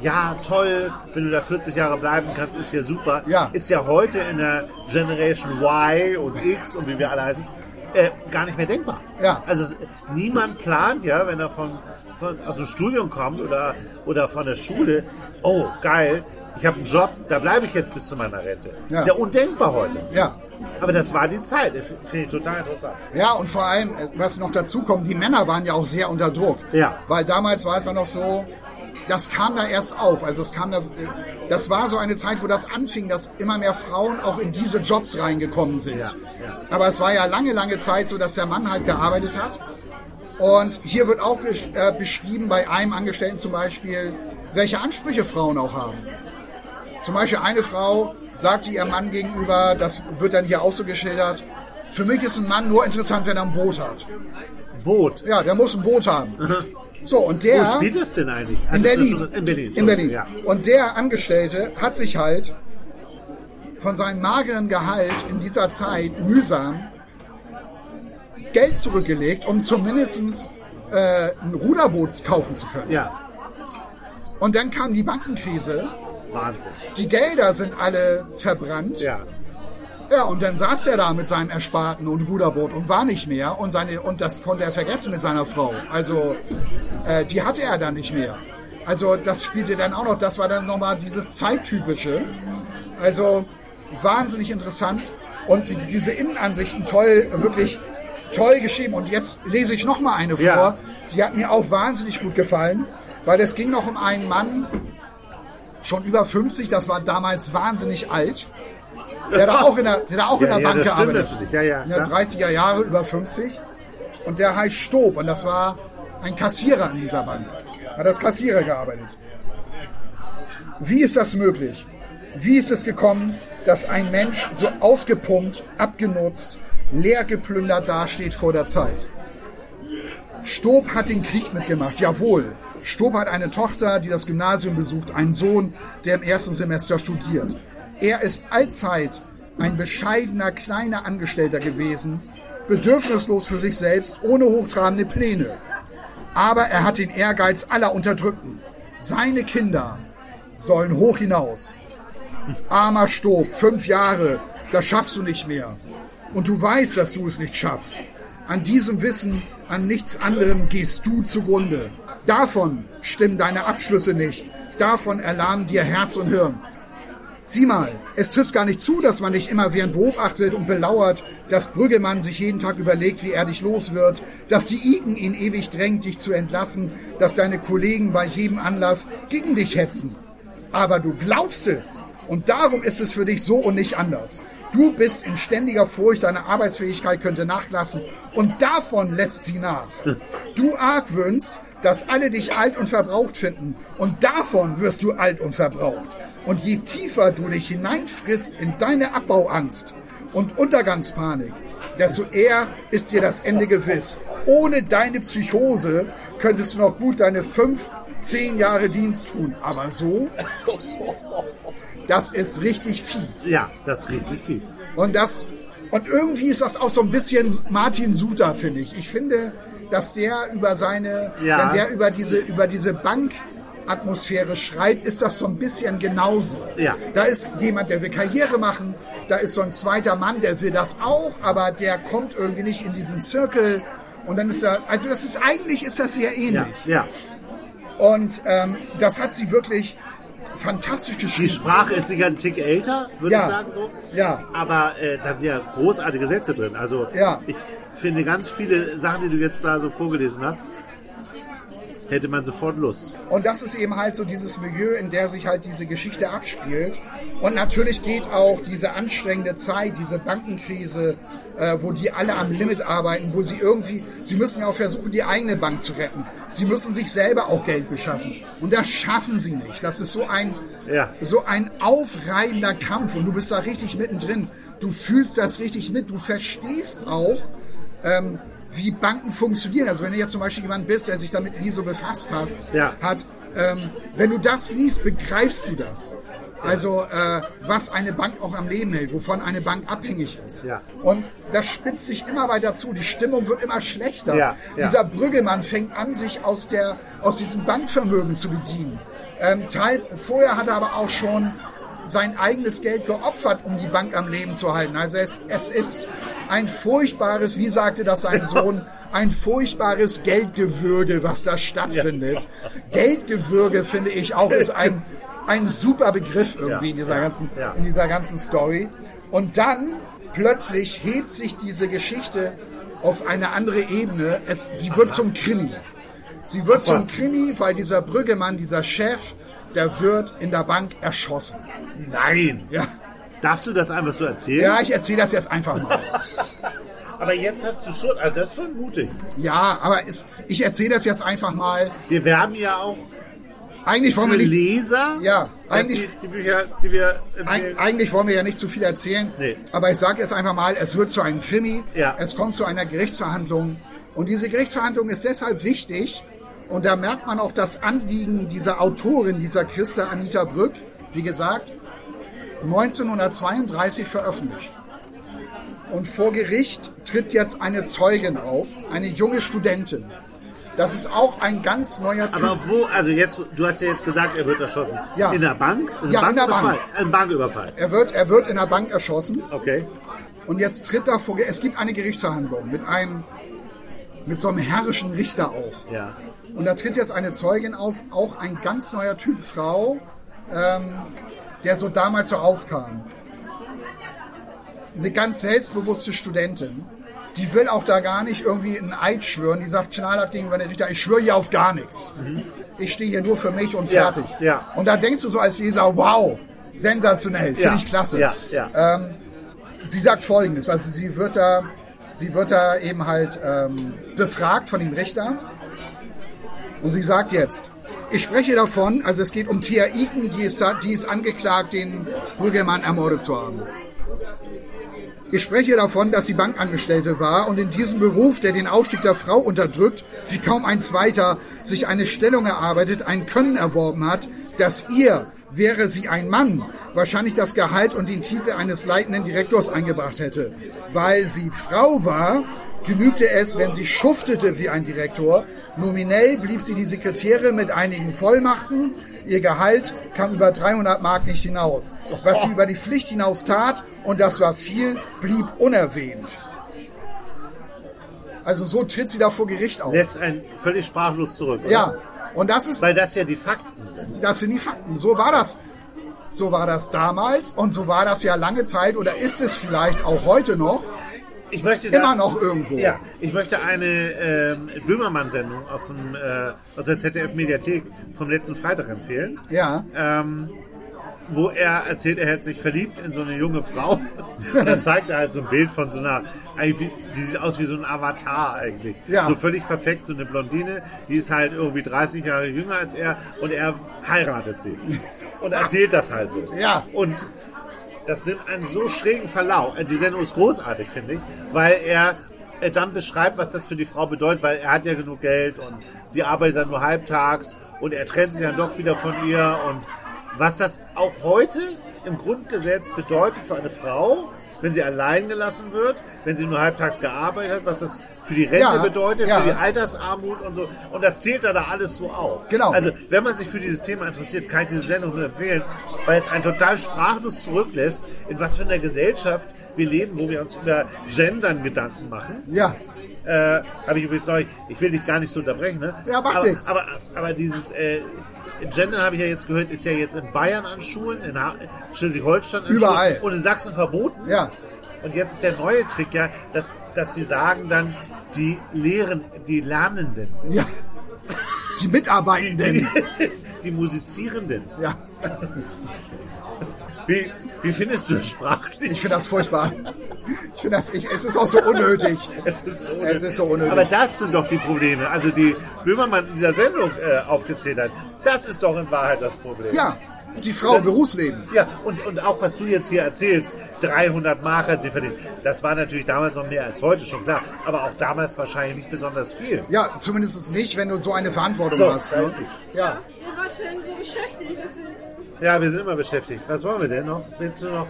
ja, toll, wenn du da 40 Jahre bleiben kannst, ist ja super. Ja. Ist ja heute in der Generation Y und X und wie wir alle heißen, äh, gar nicht mehr denkbar. Ja. Also niemand plant ja, wenn er von, von, aus dem Studium kommt oder, oder von der Schule, oh geil, ich habe einen Job, da bleibe ich jetzt bis zu meiner Rente. Ja. Ist ja undenkbar heute. Ja. Aber das war die Zeit. Finde ich total interessant. Ja, und vor allem, äh, was noch dazu kommt, die Männer waren ja auch sehr unter Druck. Ja. Weil damals war es ja noch so, das kam da erst auf. Also es kam da, das war so eine Zeit, wo das anfing, dass immer mehr Frauen auch in diese Jobs reingekommen sind. Ja, ja. Aber es war ja lange, lange Zeit so, dass der Mann halt gearbeitet hat. Und hier wird auch äh, beschrieben bei einem Angestellten zum Beispiel, welche Ansprüche Frauen auch haben. Zum Beispiel eine Frau sagte ihrem Mann gegenüber, das wird dann hier auch so geschildert, für mich ist ein Mann nur interessant, wenn er ein Boot hat. Boot. Ja, der muss ein Boot haben. So, und Wo der... spielt das denn eigentlich? In Berlin. In Berlin. In Berlin. Ja. Und der Angestellte hat sich halt von seinem mageren Gehalt in dieser Zeit mühsam Geld zurückgelegt, um zumindest äh, ein Ruderboot kaufen zu können. ja, Und dann kam die Bankenkrise. Wahnsinn. Die Gelder sind alle verbrannt. Ja. Ja, und dann saß er da mit seinem Ersparten und Ruderboot und war nicht mehr. Und, seine, und das konnte er vergessen mit seiner Frau. Also, äh, die hatte er dann nicht mehr. Also, das spielte dann auch noch, das war dann nochmal dieses Zeittypische. Also, wahnsinnig interessant. Und die- diese Innenansichten toll, wirklich toll geschrieben. Und jetzt lese ich nochmal eine vor. Ja. Die hat mir auch wahnsinnig gut gefallen, weil es ging noch um einen Mann, schon über 50, das war damals wahnsinnig alt. Der da auch in der, der da auch in Ja, der ja, Bank gearbeitet natürlich. Ja, ja, In der klar. 30er Jahre, über 50. Und der heißt Stob und das war ein Kassierer in dieser Bank. Hat als Kassierer gearbeitet. Wie ist das möglich? Wie ist es gekommen, dass ein Mensch so ausgepumpt, abgenutzt, leer geplündert dasteht vor der Zeit? Stob hat den Krieg mitgemacht, jawohl. Stob hat eine Tochter, die das Gymnasium besucht, einen Sohn, der im ersten Semester studiert. Er ist allzeit ein bescheidener, kleiner Angestellter gewesen, bedürfnislos für sich selbst, ohne hochtrabende Pläne. Aber er hat den Ehrgeiz aller Unterdrückten. Seine Kinder sollen hoch hinaus. Armer Stob, fünf Jahre, das schaffst du nicht mehr. Und du weißt, dass du es nicht schaffst. An diesem Wissen, an nichts anderem gehst du zugrunde. Davon stimmen deine Abschlüsse nicht. Davon erlahmen dir Herz und Hirn. Sieh mal, es trifft gar nicht zu, dass man dich immer während beobachtet und belauert, dass Brüggemann sich jeden Tag überlegt, wie er dich los wird, dass die Iken ihn ewig drängt, dich zu entlassen, dass deine Kollegen bei jedem Anlass gegen dich hetzen. Aber du glaubst es. Und darum ist es für dich so und nicht anders. Du bist in ständiger Furcht, deine Arbeitsfähigkeit könnte nachlassen. Und davon lässt sie nach. Du argwöhnst, dass alle dich alt und verbraucht finden. Und davon wirst du alt und verbraucht. Und je tiefer du dich hineinfrisst in deine Abbauangst und Untergangspanik, desto eher ist dir das Ende gewiss. Ohne deine Psychose könntest du noch gut deine fünf, zehn Jahre Dienst tun. Aber so, das ist richtig fies. Ja, das ist richtig fies. Und das und irgendwie ist das auch so ein bisschen Martin Suter, finde ich. Ich finde, dass der über seine, Ja. wenn der über diese über diese Bankatmosphäre schreibt, ist das so ein bisschen genauso. Ja. Da ist jemand, der will Karriere machen, da ist so ein zweiter Mann, der will das auch, aber der kommt irgendwie nicht in diesen Zirkel. Und dann ist er, also das ist eigentlich ist das sehr ähnlich. Ja, ja. Und ähm, das hat sie wirklich fantastisch Die geschrieben. Sprache ist sicher ein Tick älter, würde Ja. ich sagen so. Ja. Aber äh, da sind ja großartige Sätze drin. Also Ja. ich finde ganz viele Sachen, die du jetzt da so vorgelesen hast, hätte man sofort Lust. Und das ist eben halt so dieses Milieu, in der sich halt diese Geschichte abspielt. Und natürlich geht auch diese anstrengende Zeit, diese Bankenkrise, äh, wo die alle am Limit arbeiten, wo sie irgendwie, sie müssen ja auch versuchen, die eigene Bank zu retten. Sie müssen sich selber auch Geld beschaffen. Und das schaffen sie nicht. Das ist so ein, Ja. so ein aufreibender Kampf. Und du bist da richtig mittendrin. Du fühlst das richtig mit. Du verstehst auch, ähm, wie Banken funktionieren. Also wenn du jetzt zum Beispiel jemand bist, der sich damit nie so befasst hast, Ja. hat, ähm, wenn du das liest, begreifst du das. Also äh, was eine Bank auch am Leben hält, wovon eine Bank abhängig ist. Ja. Und das spitzt sich immer weiter zu. Die Stimmung wird immer schlechter. Ja, ja. Dieser Brüggemann fängt an, sich aus, der, aus diesem Bankvermögen zu bedienen. Ähm, Teil, vorher hat er aber auch schon sein eigenes Geld geopfert, um die Bank am Leben zu halten. Also es, es ist ein furchtbares, wie sagte das sein Sohn, ein furchtbares Geldgewürge, was da stattfindet. Geldgewürge, finde ich auch, ist ein, ein super Begriff irgendwie Ja, in, dieser ja, ganzen, ja. in dieser ganzen Story. Und dann plötzlich hebt sich diese Geschichte auf eine andere Ebene. Es, sie wird zum Krimi. Sie wird zum was? Krimi, weil dieser Brüggemann, dieser Chef, der wird in der Bank erschossen. Nein. Ja, Darfst du das einfach so erzählen? ja ich erzähle das jetzt einfach mal. Aber jetzt hast du schon, also das ist schon mutig. Ja, aber es, ich erzähle das jetzt einfach mal. Wir werben ja auch Eigentlich wollen wir nicht, Leser, Ja, eigentlich- die, die Bücher, die wir Eig eigentlich wollen wir ja nicht zu viel erzählen, Nee. aber ich sage jetzt einfach mal, es wird zu einem Krimi, Ja. es kommt zu einer Gerichtsverhandlung und diese Gerichtsverhandlung ist deshalb wichtig und da merkt man auch das Anliegen dieser Autorin, dieser Christa Anita Brück, wie gesagt, 1932 veröffentlicht. Und vor Gericht tritt jetzt eine Zeugin auf, eine junge Studentin. Das ist auch ein ganz neuer Typ. Aber wo, also jetzt, du hast ja jetzt gesagt, er wird erschossen. Ja. In der Bank? Ist Ja, ein in der. Bank. Ein Banküberfall. er, wird, er wird in der Bank erschossen. Okay. Und jetzt tritt da vor, es gibt eine Gerichtsverhandlung mit einem, mit so einem herrischen Richter auch. Ja. Und da tritt jetzt eine Zeugin auf, auch ein ganz neuer Typ Frau, ähm, der so damals so aufkam. Eine ganz selbstbewusste Studentin. Die will auch da gar nicht irgendwie einen Eid schwören. Die sagt knallhart gegenüber der Richter, ich schwöre hier auf gar nichts. Ich stehe hier nur für mich und Ja, fertig. ja. Und da denkst du so als Leser, wow, sensationell, finde Ja, ich klasse. ja, ja. Sie sagt Folgendes, also sie wird da, sie wird da eben halt ähm, befragt von dem Richter und sie sagt jetzt, ich spreche davon, also es geht um Thea Iken, die ist, da, die ist angeklagt, den Brüggemann ermordet zu haben. Ich spreche davon, dass sie Bankangestellte war und in diesem Beruf, der den Aufstieg der Frau unterdrückt, wie kaum ein zweiter, sich eine Stellung erarbeitet, ein Können erworben hat, dass ihr, wäre sie ein Mann, wahrscheinlich das Gehalt und den Titel eines leitenden Direktors eingebracht hätte. Weil sie Frau war, genügte es, wenn sie schuftete wie ein Direktor. Nominell blieb sie die Sekretärin mit einigen Vollmachten. Ihr Gehalt kam über 300 Mark nicht hinaus. Was sie über die Pflicht hinaus tat, und das war viel, blieb unerwähnt. Also so tritt sie da vor Gericht auf. Lässt einen völlig sprachlos zurück. Oder? Ja, und das ist Weil das ja die Fakten sind. das sind die Fakten. So war das. So war das damals und so war das ja lange Zeit oder ist es vielleicht auch heute noch. Ich möchte da, Immer noch irgendwo. Ja, ich möchte eine ähm, Böhmermann-Sendung aus, dem, äh, aus der ZDF-Mediathek vom letzten Freitag empfehlen. Ja, ähm, wo er erzählt, er hätte sich verliebt in so eine junge Frau. Und dann zeigt er halt so ein Bild von so einer, die sieht aus wie so ein Avatar eigentlich. Ja. So völlig perfekt, so eine Blondine, die ist halt irgendwie 30 Jahre jünger als er und er heiratet sie. Und erzählt das halt so. Ja. Und das nimmt einen so schrägen Verlauf. Äh, Die Sendung ist großartig, finde ich, weil er äh, dann beschreibt, was das für die Frau bedeutet, weil er hat ja genug Geld und sie arbeitet dann nur halbtags und er trennt sich dann doch wieder von ihr und was das auch heute im Grundgesetz bedeutet für eine Frau, wenn sie allein gelassen wird, wenn sie nur halbtags gearbeitet hat, was das für die Rente Ja, bedeutet, ja. für die Altersarmut und so. Und das zählt da, da alles so auf. Genau. Also, wenn man sich für dieses Thema interessiert, kann ich diese Sendung nur empfehlen, weil es einen total sprachlos zurücklässt, in was für einer Gesellschaft wir leben, wo wir uns über Gendern Gedanken machen. ja, Äh, Habe ich übrigens noch, ich will dich gar nicht so unterbrechen, ne? Ja, macht aber, nix. aber, aber dieses äh, Gendern habe ich ja jetzt gehört, ist ja jetzt in Bayern an Schulen, in Schleswig-Holstein an Überall. Schulen und in Sachsen verboten. ja. Und jetzt ist der neue Trick ja, dass, dass sie sagen dann, die Lehren, die Lernenden, Ja. Die Mitarbeitenden. die, die Musizierenden. Ja, Wie, wie findest du das sprachlich? ich finde das furchtbar. Ich finde das, ich, es ist auch so unnötig. Es ist, so Es ist so unnötig. Aber das sind doch die Probleme. Also die Böhmermann in dieser Sendung äh, aufgezählt hat. Das ist doch in Wahrheit das Problem. Ja, die Frau, Berufsleben. Ja, und, und auch was du jetzt hier erzählst, 300 Mark hat sie verdient. Das war natürlich damals noch mehr als heute, schon klar. Aber auch damals wahrscheinlich nicht besonders viel. Ja, zumindest nicht, wenn du so eine Verantwortung So, hast. Ne? sie. Ja. Ihr wart vorhin so beschäftigt, dass ihr Ja, wir sind immer beschäftigt. Was wollen wir denn noch? Willst du noch?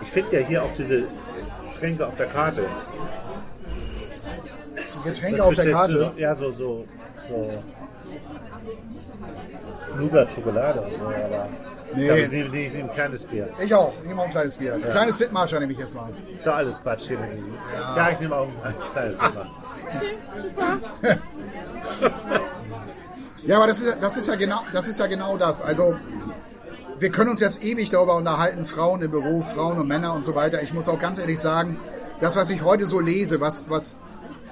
Ich finde ja hier auch diese Tränke auf der Karte. Die Getränke auf der du Karte. noch? Ja, so, so, so. Nougat, Schokolade und so, aber. Nee. Ich ich nehme, nehme, nehme ein kleines Bier. Ich auch. Ich nehme auch ein kleines Bier. Ein kleines Litmarscher nehme ich jetzt mal. Ist doch alles Quatsch hier mit diesem. Ja, ich nehme auch ein kleines Thema. super. Ja, aber das ist, das ist ja genau, das ist ja genau das. Also wir können uns jetzt ewig darüber unterhalten, Frauen im Büro, Frauen und Männer und so weiter. Ich muss auch ganz ehrlich sagen, das, was ich heute so lese, was, was,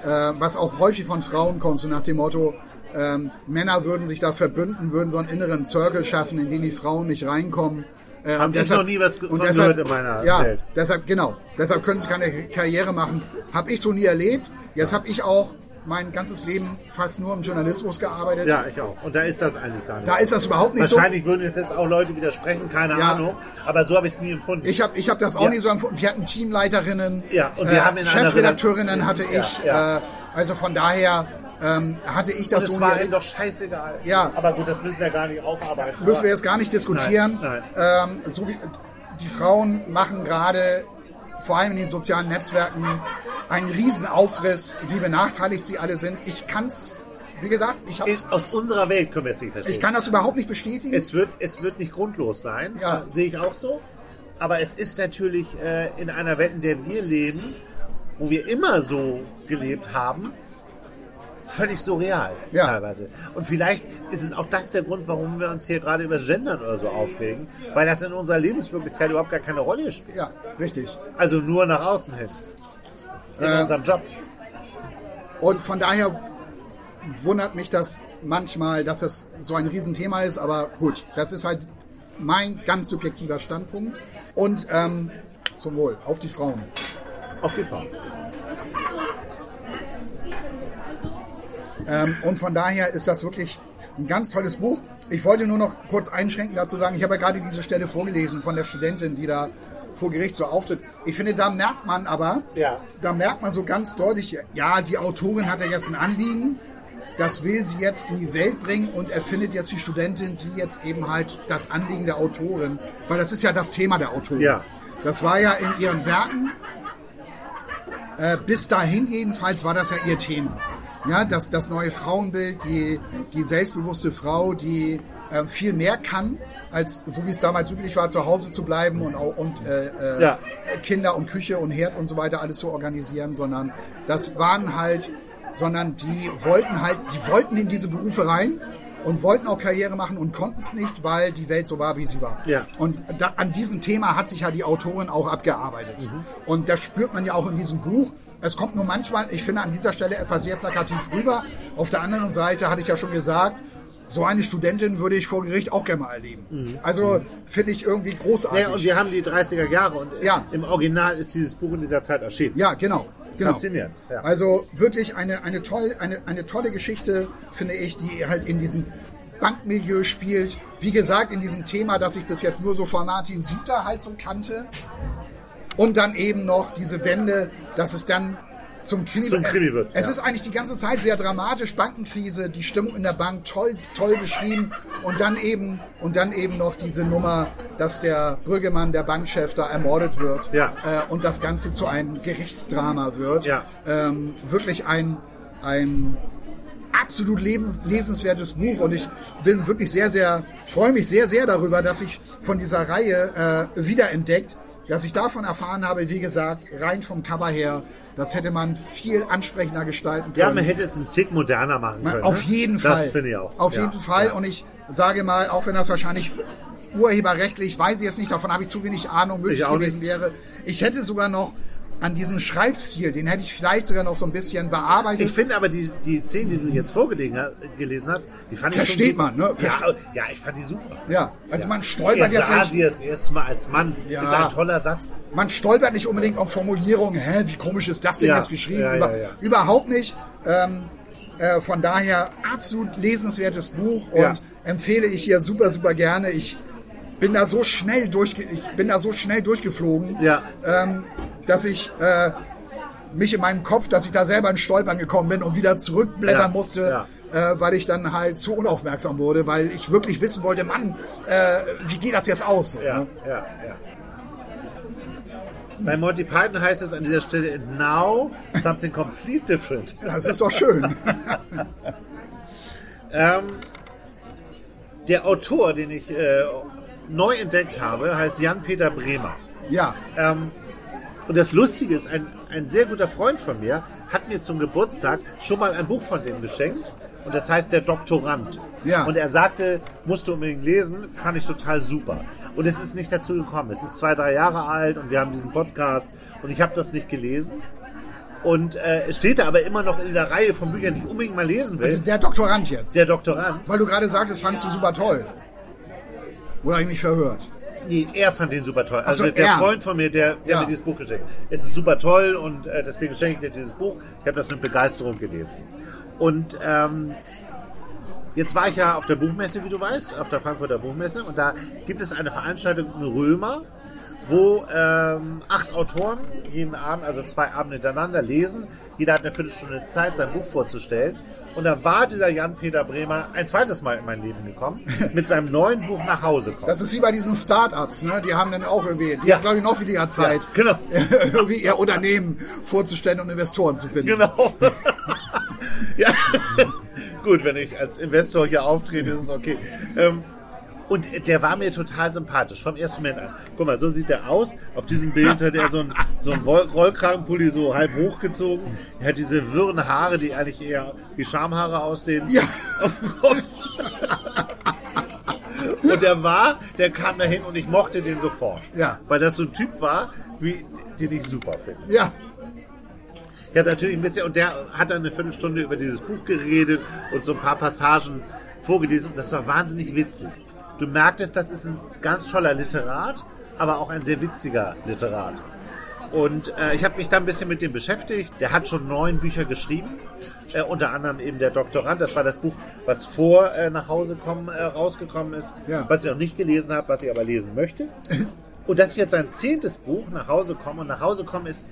äh, was auch häufig von Frauen kommt, so nach dem Motto, ähm, Männer würden sich da verbünden, würden so einen inneren Circle schaffen, in den die Frauen nicht reinkommen. Äh, Hab und ich noch nie was von deshalb, gehört in meiner ja, Welt. Deshalb, genau. Deshalb können sie keine Karriere machen. Habe ich so nie erlebt. Jetzt habe ich auch mein ganzes Leben fast nur im Journalismus gearbeitet. Ja, ich auch. Und da ist das eigentlich gar nicht. Da ist das überhaupt nicht so. Wahrscheinlich würden jetzt, jetzt auch Leute widersprechen, keine Ja. Ahnung. Aber so habe ich es nie empfunden. Ich habe ich hab das auch Ja. nicht so empfunden. Wir hatten Teamleiterinnen, Ja, und wir haben in Chefredakteurinnen Redakt- hatte ich. Äh, also von daher ähm, hatte ich das das so war nie ihnen doch scheißegal. Ja. Aber gut, das müssen wir gar nicht aufarbeiten. müssen wir jetzt gar nicht diskutieren. Nein, Ähm, so wie, die Frauen machen gerade, vor allem in den sozialen Netzwerken, einen riesen Aufriss, wie benachteiligt sie alle sind. Ich kann's, wie gesagt, ich, hab, Ist, aus unserer Welt können wir es nicht verstehen. ich kann das überhaupt nicht bestätigen. es, wird, es wird nicht grundlos sein, Ja. sehe ich auch so. Aber es ist natürlich äh, in einer Welt, in der wir leben, wo wir immer so gelebt haben, völlig surreal Ja. teilweise. Und vielleicht ist es auch das der Grund, warum wir uns hier gerade über das Gendern oder so aufregen, weil das in unserer Lebenswirklichkeit überhaupt gar keine Rolle spielt. ja, richtig. Also nur nach außen hin. In Äh, unserem Job. Und von daher wundert mich das manchmal, dass es so ein Riesenthema ist, aber gut, das ist halt mein ganz subjektiver Standpunkt. Und ähm, zum Wohl, auf die Frauen. Auf die Frau. Ähm, und von daher ist das wirklich ein ganz tolles Buch. Ich wollte nur noch kurz einschränken dazu sagen, ich habe ja gerade diese Stelle vorgelesen von der Studentin, die da vor Gericht so auftritt. Ich finde, da merkt man aber, Ja. da merkt man so ganz deutlich, ja, die Autorin hat ja jetzt ein Anliegen, das will sie jetzt in die Welt bringen und erfindet jetzt die Studentin, die jetzt eben halt das Anliegen der Autorin, weil das ist ja das Thema der Autorin. Ja. Das war ja in ihren Werken, äh, bis dahin jedenfalls war das ja ihr Thema. Ja, das, das neue Frauenbild, die, die selbstbewusste Frau, die äh, viel mehr kann, als so wie es damals üblich war, zu Hause zu bleiben und, und äh, äh, Ja. Kinder und Küche und Herd und so weiter alles zu organisieren, sondern das waren halt, sondern die wollten halt, die wollten in diese Berufe rein und wollten auch Karriere machen und konnten es nicht, weil die Welt so war, wie sie war. Ja. Und da, an diesem Thema hat sich ja die Autorin auch abgearbeitet. Und das spürt man ja auch in diesem Buch. Es kommt nur manchmal, ich finde, an dieser Stelle etwas sehr plakativ rüber. Auf der anderen Seite hatte ich ja schon gesagt, so eine Studentin würde ich vor Gericht auch gerne mal erleben. Also finde ich irgendwie großartig. Ja, und wir haben die 30er Jahre und Ja. im Original ist dieses Buch in dieser Zeit erschienen. Ja, genau. Genau. Faszinierend, ja. Also wirklich eine, eine, toll, eine, eine tolle Geschichte, finde ich, die halt in diesem Bankmilieu spielt. Wie gesagt, in diesem Thema, das ich bis jetzt nur so von Martin Süter halt so kannte. Und dann eben noch diese Wende, dass es dann zum Krimi, Zum Krimi wird, Es ja. ist eigentlich die ganze Zeit sehr dramatisch, Bankenkrise, die Stimmung in der Bank toll, toll beschrieben und dann eben und dann eben noch diese Nummer, dass der Brüggemann, der Bankchef, da ermordet wird Ja. äh, und das Ganze zu einem Gerichtsdrama wird. Ja. Ähm, wirklich ein ein absolut lebens lesenswertes Buch und ich bin wirklich sehr, sehr, freue mich sehr, sehr darüber, dass ich von dieser Reihe äh, wiederentdeckt, dass ich davon erfahren habe, wie gesagt, rein vom Cover her, das hätte man viel ansprechender gestalten können. Ja, man hätte es einen Tick moderner machen können. Auf ne? jeden Fall. Das finde ich auch. Auf Ja, jeden Fall. ja. Und ich sage mal, auch wenn das wahrscheinlich urheberrechtlich, weiß ich jetzt nicht, davon habe ich zu wenig Ahnung, möglich gewesen wäre. Ich hätte sogar noch an diesen Schreibstil, den hätte ich vielleicht sogar noch so ein bisschen bearbeitet. Ich finde aber die, die Szene, die du jetzt vorgelesen hast, die fand ich Versteht schon man, ne? Ja, ja, ich fand die super. ja, also Ja. man stolpert er jetzt nicht. sie das erste Mal als Mann. Ja. Ist ein toller Satz. man stolpert nicht unbedingt auf Formulierungen, hä, wie komisch ist das denn jetzt geschrieben? Über. Überhaupt nicht. Ähm, äh, von daher absolut lesenswertes Buch und empfehle ich hier super, super gerne. Ich bin da so schnell durchge ich bin da so schnell durchgeflogen, Ja. ähm, dass ich äh, mich in meinem Kopf, dass ich da selber in Stolpern gekommen bin und wieder zurückblättern Ja, musste, Äh, weil ich dann halt zu unaufmerksam wurde, weil ich wirklich wissen wollte, Mann, äh, wie geht das jetzt aus? So, Ja, ne? ja, ja. Bei Monty Python heißt es an dieser Stelle now something complete different. Das ist doch schön. Ähm, der Autor, den ich äh, neu entdeckt habe, heißt Jan-Peter Bremer. ja, Ähm, Und das Lustige ist, ein, ein sehr guter Freund von mir hat mir zum Geburtstag schon mal ein Buch von dem geschenkt. Und das heißt Der Doktorand. Ja. Und er sagte, musst du unbedingt lesen, fand ich total super. Und es ist nicht dazu gekommen. Es ist zwei, drei Jahre alt und wir haben diesen Podcast und ich habe das nicht gelesen. Und äh, es steht da aber immer noch in dieser Reihe von Büchern, die ich unbedingt mal lesen will. Also der Doktorand jetzt. der Doktorand. Weil du gerade sagtest, fandst du super toll. Oder habe ich mich verhört? Nee, er fand den super toll. Also so, der er. Freund von mir, der, der Ja. mir dieses Buch geschenkt. Es ist super toll und äh, deswegen schenke ich dir dieses Buch. Ich habe das mit Begeisterung gelesen. Und ähm, jetzt war ich ja auf der Buchmesse, wie du weißt, auf der Frankfurter Buchmesse. Und da gibt es eine Veranstaltung in Römer, wo ähm, acht Autoren jeden Abend, also zwei Abende hintereinander, lesen. Jeder hat eine Viertelstunde Zeit, sein Buch vorzustellen. Und da war dieser Jan-Peter Bremer ein zweites Mal in mein Leben gekommen, mit seinem neuen Buch nach Hause kommen. Das ist wie bei diesen Start-ups, ne? Die haben dann auch irgendwie, die Ja. haben, glaube ich, noch weniger Zeit, Ja, genau. irgendwie ihr Unternehmen vorzustellen und Investoren zu finden. Genau. ja. Gut, wenn ich als Investor hier auftrete, ist es okay. Ähm, und der war mir total sympathisch, vom ersten Moment an. Guck mal, so sieht der aus. Auf diesem Bild hat er so ein, so ein Rollkragenpulli so halb hochgezogen. Er hat diese wirren Haare, die eigentlich eher wie Schamhaare aussehen. Ja. Auf dem Kopf. Und der war, der kam dahin und ich mochte den sofort. Ja. Weil das so ein Typ war, wie, den ich super finde. Ja, Ich habe natürlich ein bisschen, und der hat dann eine Viertelstunde über dieses Buch geredet und so ein paar Passagen vorgelesen. Das war wahnsinnig witzig. Du merktest, das ist ein ganz toller Literat, aber auch ein sehr witziger Literat. Und äh, ich habe mich da ein bisschen mit dem beschäftigt. Der hat schon neun Bücher geschrieben, äh, unter anderem eben der Doktorand. Das war das Buch, was vor äh, nach Hause kommen äh, rausgekommen ist, Ja. was ich noch nicht gelesen habe, was ich aber lesen möchte. Und das ist jetzt sein zehntes Buch, nach Hause kommen. Und nach Hause kommen ist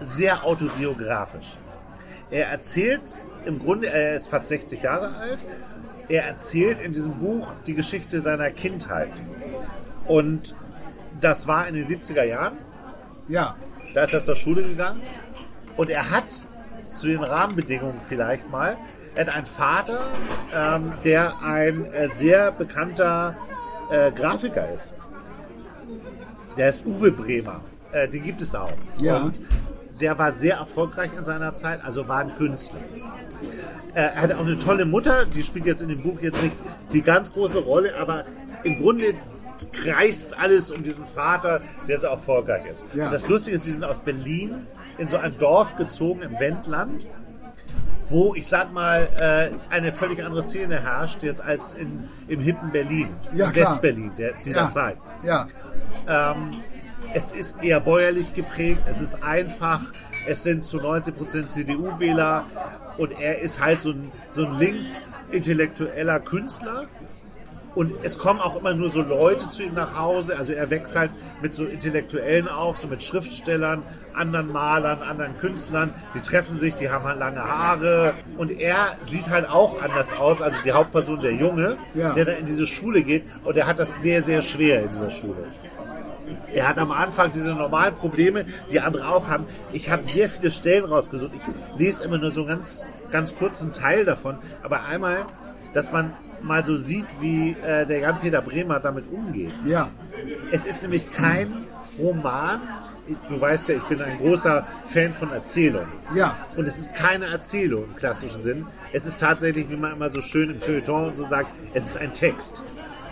sehr autobiografisch. Er erzählt im Grunde, er ist fast 60 Jahre alt, er erzählt in diesem Buch die Geschichte seiner Kindheit. Und das war in den 70er Jahren. ja, Da ist er zur Schule gegangen und er hat zu den Rahmenbedingungen vielleicht mal, er hat einen Vater, ähm, der ein äh, sehr bekannter äh, Grafiker ist. Der ist Uwe Bremer. Äh, den gibt es auch. Ja. Und der war sehr erfolgreich in seiner Zeit, also war ein Künstler. Äh, Er hat auch eine tolle Mutter, die spielt jetzt in dem Buch jetzt nicht die ganz große Rolle, aber im Grunde kreist alles um diesen Vater, der so erfolgreich ist. Ja. Das Lustige ist, die sind aus Berlin in so ein Dorf gezogen im Wendland, wo ich sag mal äh, eine völlig andere Szene herrscht jetzt als in, im hippen Berlin, Ja. Westberlin dieser ja, Zeit. ja, Ähm, es ist eher bäuerlich geprägt, es ist einfach, es sind zu 90% CDU-Wähler und er ist halt so ein, so ein linksintellektueller Künstler. Und es kommen auch immer nur so Leute zu ihm nach Hause. Also er wächst halt mit so Intellektuellen auf, so mit Schriftstellern, anderen Malern, anderen Künstlern. Die treffen sich, die haben halt lange Haare. Und er sieht halt auch anders aus, also die Hauptperson, der Junge, Ja. der da in diese Schule geht. Und er hat das sehr, sehr schwer in dieser Schule. Er hat am Anfang diese normalen Probleme, die andere auch haben. Ich habe sehr viele Stellen rausgesucht. Ich lese immer nur so einen ganz, ganz kurzen Teil davon. Aber einmal, dass man mal so sieht, wie äh, der Jan-Peter Bremer damit umgeht. ja, Es ist nämlich kein Roman. Du weißt ja, ich bin ein großer Fan von Erzählungen. Ja. Und es ist keine Erzählung im klassischen Sinn. Es ist tatsächlich, wie man immer so schön im Feuilleton und so sagt, es ist ein Text.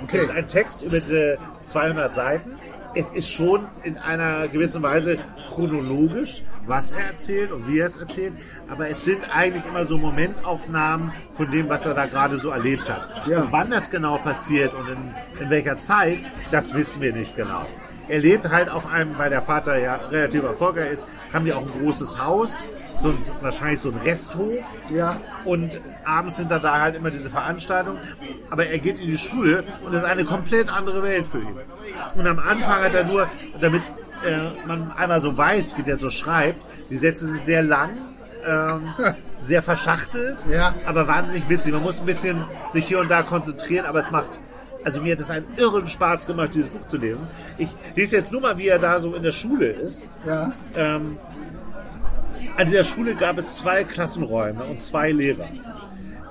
Okay. Es ist ein Text über diese 200 Seiten. Es ist schon in einer gewissen Weise chronologisch, was er erzählt und wie er es erzählt. Aber es sind eigentlich immer so Momentaufnahmen von dem, was er da gerade so erlebt hat. Ja. Und wann das genau passiert und in, in welcher Zeit, das wissen wir nicht genau. Er lebt halt auf einem, weil der Vater ja relativ erfolgreich ist, haben die auch ein großes Haus, so ein, wahrscheinlich so ein Resthof. ja, Und abends sind da, da halt immer diese Veranstaltungen. Aber er geht in die Schule und es ist eine komplett andere Welt für ihn. Und am Anfang hat er nur, damit äh, man einmal so weiß, wie der so schreibt, die Sätze sind sehr lang, ähm, sehr verschachtelt, Ja. aber wahnsinnig witzig. Man muss ein bisschen sich hier und da konzentrieren, aber es macht, also mir hat es einen irren Spaß gemacht, dieses Buch zu lesen. Ich lese jetzt nur mal, wie er da so in der Schule ist. ja, Ähm, an dieser Schule gab es zwei Klassenräume und zwei Lehrer.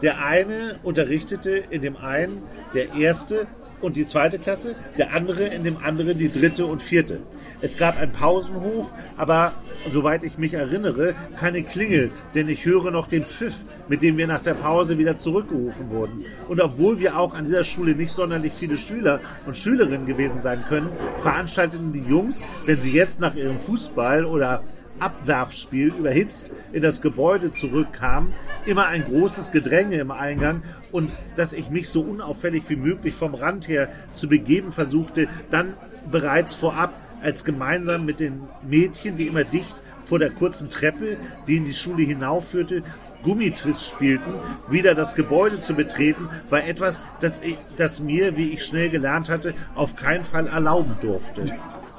Der eine unterrichtete in dem einen der erste und die zweite Klasse, der andere in dem anderen die dritte und vierte. Es gab einen Pausenhof, aber soweit ich mich erinnere, keine Klingel, denn ich höre noch den Pfiff, mit dem wir nach der Pause wieder zurückgerufen wurden. Und obwohl wir auch an dieser Schule nicht sonderlich viele Schüler und Schülerinnen gewesen sein können, veranstalteten die Jungs, wenn sie jetzt nach ihrem Fußball oder Abwerfspiel überhitzt in das Gebäude zurückkam, immer ein großes Gedränge im Eingang und dass ich mich so unauffällig wie möglich vom Rand her zu begeben versuchte, dann bereits vorab als gemeinsam mit den Mädchen, die immer dicht vor der kurzen Treppe, die in die Schule hinaufführte, Gummitwist spielten, wieder das Gebäude zu betreten, war etwas, das, ich, das mir, wie ich schnell gelernt hatte, auf keinen Fall erlauben durfte.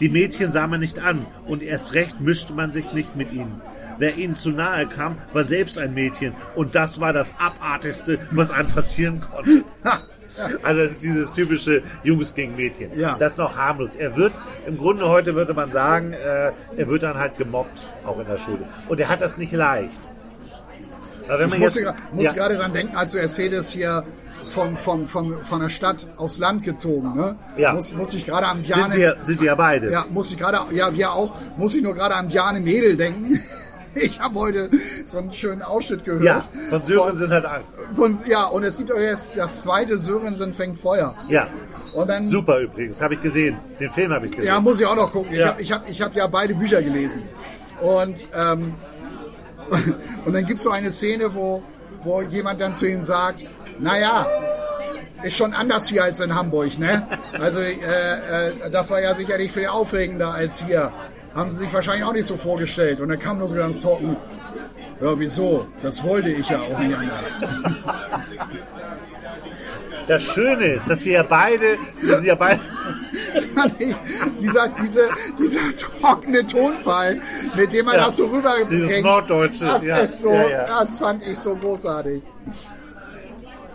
Die Mädchen sah man nicht an und erst recht mischte man sich nicht mit ihnen. Wer ihnen zu nahe kam, war selbst ein Mädchen und das war das Abartigste, was einem passieren konnte. Also es ist dieses typische Jungs gegen Mädchen. Ja. Das ist noch harmlos. Er wird, im Grunde heute würde man sagen, äh, er wird dann halt gemobbt, auch in der Schule. Und er hat das nicht leicht. Aber wenn Ich man musste, jetzt, gra- musste ja, gerade dran denken, als du erzähltest, hier von, von, von, von der Stadt aufs Land gezogen. Ne? Ja. Muss, muss ich gerade am sind Diane, wir, sind wir ja beide. ja, muss ich gerade, ja, wir auch, muss ich nur gerade an Diane Mädel denken. Ich habe heute so einen schönen Ausschnitt gehört. Ja, von Sören sind halt Angst. Von, ja, und es gibt auch jetzt das zweite Sörensen fängt Feuer. Ja, Und dann, super übrigens, habe ich gesehen. Den Film habe ich gesehen. ja, muss ich auch noch gucken. Ich Ja. habe ich hab, ich hab ja beide Bücher gelesen. Und, ähm, und dann gibt es so eine Szene, wo, wo jemand dann zu ihm sagt, naja, ist schon anders hier als in Hamburg, ne? Also äh, äh, das war ja sicherlich viel aufregender als hier. Haben sie sich wahrscheinlich auch nicht so vorgestellt. Und dann kam nur so ganz trocken, ja wieso? Das wollte ich ja auch nicht anders. Das Schöne ist, dass wir ja beide, wir sind ja beide, dieser, diese, dieser trockene Tonfall, mit dem man Ja, das so rüberbringt. dieses Norddeutsche, Das ja, ist so, ja. das fand ich so großartig.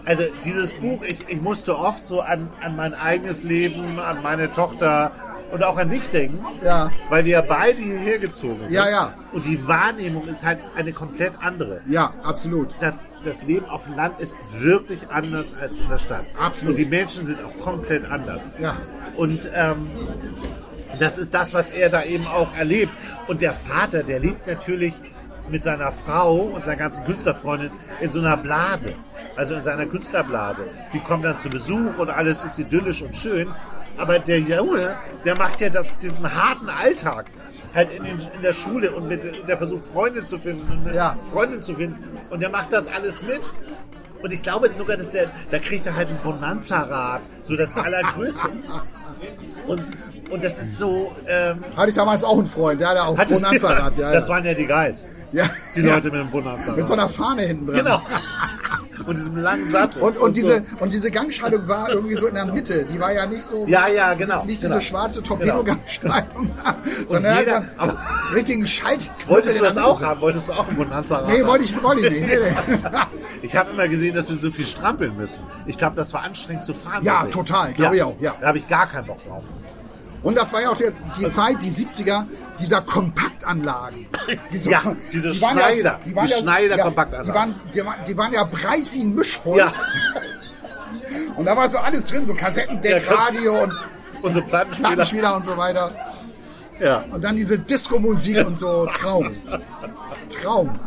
also dieses Buch, ich, ich musste oft so an, an mein eigenes Leben, an meine Tochter und auch an dich denken, Ja. weil wir ja beide hierher gezogen sind. Ja, ja. Und die Wahrnehmung ist halt eine komplett andere. Ja, absolut. Das, das Leben auf dem Land ist wirklich anders als in der Stadt. Absolut. Und die Menschen sind auch komplett anders. Ja. Und ähm, das ist das, was er da eben auch erlebt. Und der Vater, der lebt natürlich mit seiner Frau und seiner ganzen Künstlerfreundin in so einer Blase. Also in seiner Künstlerblase. Die kommen dann zu Besuch und alles ist idyllisch und schön. Aber der Junge, der macht ja das, diesen harten Alltag halt in, den, in der Schule und mit, der versucht Freunde zu finden und Ja. Freundin zu finden. Und der macht das alles mit. Und ich glaube sogar, dass der, da kriegt er halt ein Bonanza-Rad, so das allergrößte. Und, und das ist so, ähm, Hatte ich damals auch einen Freund, der hatte auch es- Bonanza-Rad. Ja, das ja. waren ja die geilsten. ja. Die. Leute mit dem Bonanza. Mit so einer Fahne hinten dran. Genau. Und diesem langen Sattel. Und, und, diese, So. und diese Gangschaltung war irgendwie so in der Mitte. Die war ja nicht so. Ja, ja, genau. Nicht genau. diese schwarze Torpedo-Gangschaltung, sondern jeder- einen aber- richtigen Schalt. Wolltest du das auch haben? Wolltest du auch ein bonanza Nee, wollte ich, wollte ich nicht. Nee, nee. Ich habe immer gesehen, dass sie so viel strampeln müssen. Ich glaube, das war anstrengend zu fahren. Ja, total, glaube ich auch, ja. Da habe ich gar keinen Bock drauf. Und das war ja auch die, die Zeit, die 70er, dieser Kompaktanlagen. Diese, Ja, diese die waren ja- Schneider, die, waren die ja. Die waren, die, waren, die waren ja breit wie ein Mischpult. Ja. Und da war so alles drin, so Kassettendeck, Ja, Radio und Und so Plattenspieler. Plattenspieler und so weiter. Ja. Und dann diese Disco-Musik und so. Traum. Traum.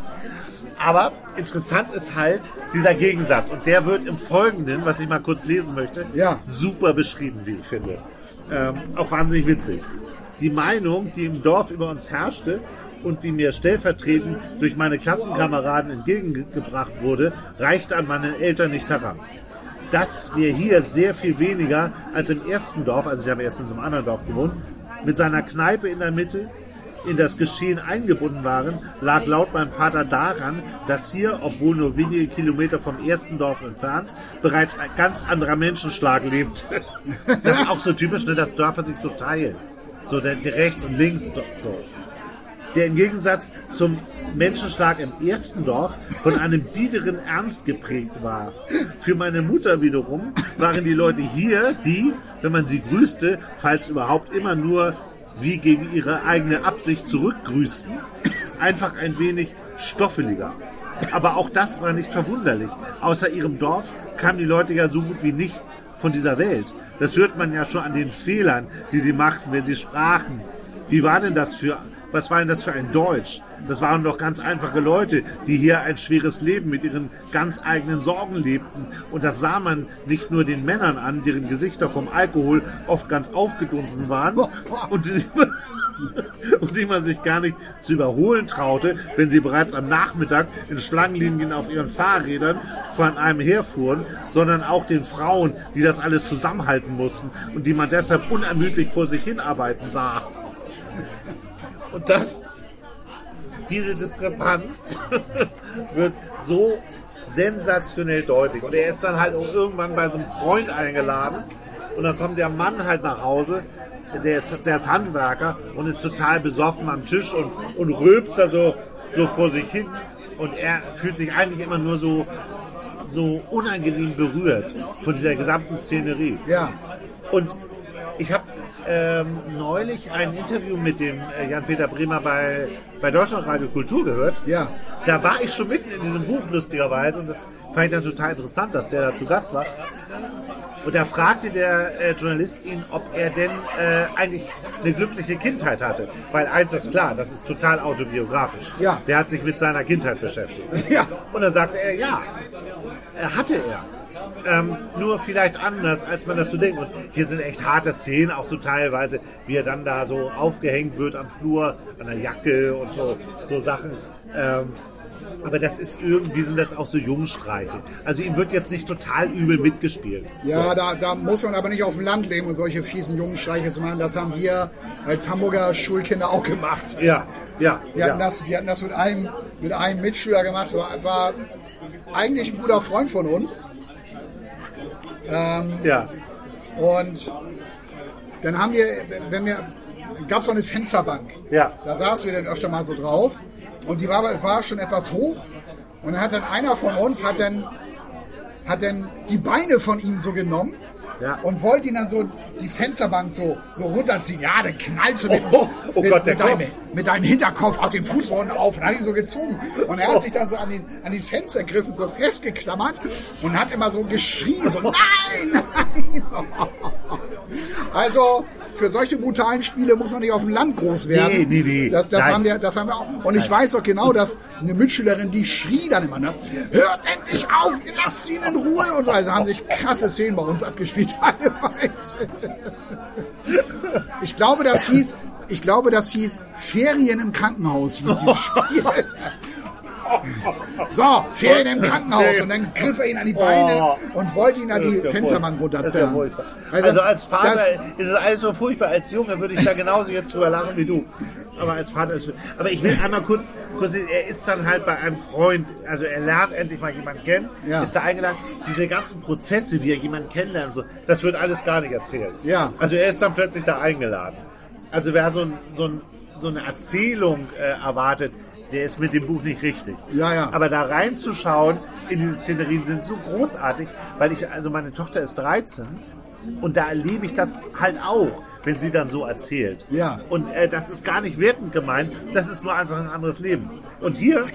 Aber interessant ist halt dieser Gegensatz. Und der wird im Folgenden, was ich mal kurz lesen möchte, Ja. super beschrieben, wie ich finde. Ähm, auch wahnsinnig witzig. Die Meinung, die im Dorf über uns herrschte und die mir stellvertretend durch meine Klassenkameraden entgegengebracht wurde, reichte an meine Eltern nicht heran. Dass wir hier sehr viel weniger als im ersten Dorf, also ich habe erst in so einem anderen Dorf gewohnt, mit seiner Kneipe in der Mitte in das Geschehen eingebunden waren, lag laut meinem Vater daran, dass hier, obwohl nur wenige Kilometer vom ersten Dorf entfernt, bereits ein ganz anderer Menschenschlag lebt. Das ist auch so typisch, ne, dass Dörfer sich so teilen. So der, der rechts und links. So. Der im Gegensatz zum Menschenschlag im ersten Dorf von einem biederen Ernst geprägt war. Für meine Mutter wiederum waren die Leute hier, die, wenn man sie grüßte, falls überhaupt immer nur wie gegen ihre eigene Absicht zurückgrüßten, einfach ein wenig stoffeliger. Aber auch das war nicht verwunderlich. Außer ihrem Dorf kamen die Leute ja so gut wie nicht von dieser Welt. Das hört man ja schon an den Fehlern, die sie machten, wenn sie sprachen, Wie war denn das für, was war denn das für ein Deutsch? Das waren doch ganz einfache Leute, die hier ein schweres Leben mit ihren ganz eigenen Sorgen lebten. Und das sah man nicht nur den Männern an, deren Gesichter vom Alkohol oft ganz aufgedunsen waren und die, und die man sich gar nicht zu überholen traute, wenn sie bereits am Nachmittag in Schlangenlinien auf ihren Fahrrädern von einem herfuhren, sondern auch den Frauen, die das alles zusammenhalten mussten und die man deshalb unermüdlich vor sich hinarbeiten sah. Und das, diese Diskrepanz wird so sensationell deutlich. Und er ist dann halt auch irgendwann bei so einem Freund eingeladen und dann kommt der Mann halt nach Hause, der ist, der ist Handwerker und ist total besoffen am Tisch und, und rülpst da so, so vor sich hin. Und er fühlt sich eigentlich immer nur so, so unangenehm berührt von dieser gesamten Szenerie. Ja. Und ich habe ähm, neulich ein Interview mit dem äh, Jan-Peter Bremer bei, bei Deutschlandradio Kultur gehört. Ja. Da war ich schon mitten in diesem Buch, lustigerweise, und das fand ich dann total interessant, dass der da zu Gast war. Und da fragte der äh, Journalist ihn, ob er denn äh, eigentlich eine glückliche Kindheit hatte. Weil eins ist klar, das ist total autobiografisch. Ja. Der hat sich mit seiner Kindheit beschäftigt. Ja. Und dann sagte er, ja, äh, hatte er. Ähm, nur vielleicht anders, als man das so denkt. Und hier sind echt harte Szenen, auch so teilweise, wie er dann da so aufgehängt wird am Flur, an der Jacke und so, so Sachen. Ähm, aber das ist irgendwie, sind das auch so Jungstreiche. Also ihm wird jetzt nicht total übel mitgespielt. Ja, da, da muss man aber nicht auf dem Land leben und solche fiesen Jungenstreiche zu machen. Das haben wir als Hamburger Schulkinder auch gemacht. Ja, ja. Wir hatten ja. das, wir hatten das mit einem, mit einem Mitschüler gemacht, war, war eigentlich ein guter Freund von uns. Ja. Und dann haben wir, wenn wir, gab es so eine Fensterbank. Ja. Da saßen wir dann öfter mal so drauf. Und die war, war schon etwas hoch. Und dann hat dann einer von uns hat dann, hat dann die Beine von ihm so genommen. Ja. Und wollte ihn dann so die Fensterbank so, so runterziehen. Ja, dann knallst du mit, Oh, oh mit, Gott, mit, deinem, mit deinem Hinterkopf auf den Fußboden auf und hat ihn so gezogen. Und er hat sich dann so an den, an den Fenstergriffen so festgeklammert und hat immer so geschrien, so nein, nein. Also für solche brutalen Spiele muss man nicht auf dem Land groß werden. Nee, nee, nee. Das, das, haben wir, das haben wir auch. Und ich weiß auch genau, dass eine Mitschülerin, die schrie dann immer, ne? hört endlich auf, lasst ihn in Ruhe und so. Also haben sich krasse Szenen bei uns abgespielt teilweise. Ich glaube, das hieß, ich glaube, das hieß Ferien im Krankenhaus hieß dieses Spiel. So, Ferien im Krankenhaus. Und dann griff er ihn an die Beine Oh. und wollte ihn an die ja Fensterbank ja runterzerren. furchtbar. Also Also als Vater das- ist es alles so furchtbar. Als Junge würde ich da genauso jetzt drüber lachen wie du. Aber als Vater ist es. Aber ich will einmal kurz, kurz, er ist dann halt bei einem Freund, also er lernt endlich mal jemanden kennen, Ja. ist da eingeladen. Diese ganzen Prozesse, wie er jemanden kennenlernt, so, das wird alles gar nicht erzählt. Ja. Also er ist dann plötzlich da eingeladen. Also wer so, ein, so, ein, so eine Erzählung äh, erwartet, der ist mit dem Buch nicht richtig. Ja, ja. Aber da reinzuschauen in diese Szenerien sind so großartig, weil ich, also meine Tochter ist 13 und da erlebe ich das halt auch, wenn sie dann so erzählt. Ja. Und äh, das ist gar nicht wertend gemeint, das ist nur einfach ein anderes Leben. Und hier,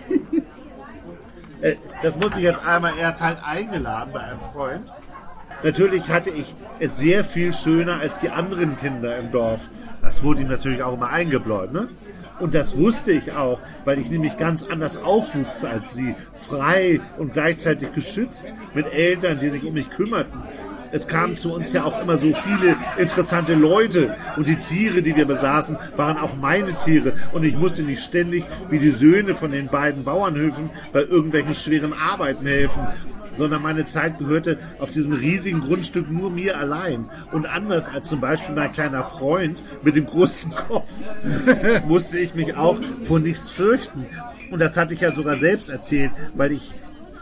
äh, das muss ich jetzt einmal erst halt eingeladen bei einem Freund. Natürlich hatte ich es sehr viel schöner als die anderen Kinder im Dorf. Das wurde ihm natürlich auch immer eingebläut, ne? Und das wusste ich auch, weil ich nämlich ganz anders aufwuchs als sie. Frei und gleichzeitig geschützt, mit Eltern, die sich um mich kümmerten. Es kamen zu uns ja auch immer so viele interessante Leute und die Tiere, die wir besaßen, waren auch meine Tiere und ich musste nicht ständig wie die Söhne von den beiden Bauernhöfen bei irgendwelchen schweren Arbeiten helfen, sondern meine Zeit gehörte auf diesem riesigen Grundstück nur mir allein. Und anders als zum Beispiel mein kleiner Freund mit dem großen Kopf, musste ich mich auch vor nichts fürchten. Und das hatte ich ja sogar selbst erzählt, weil ich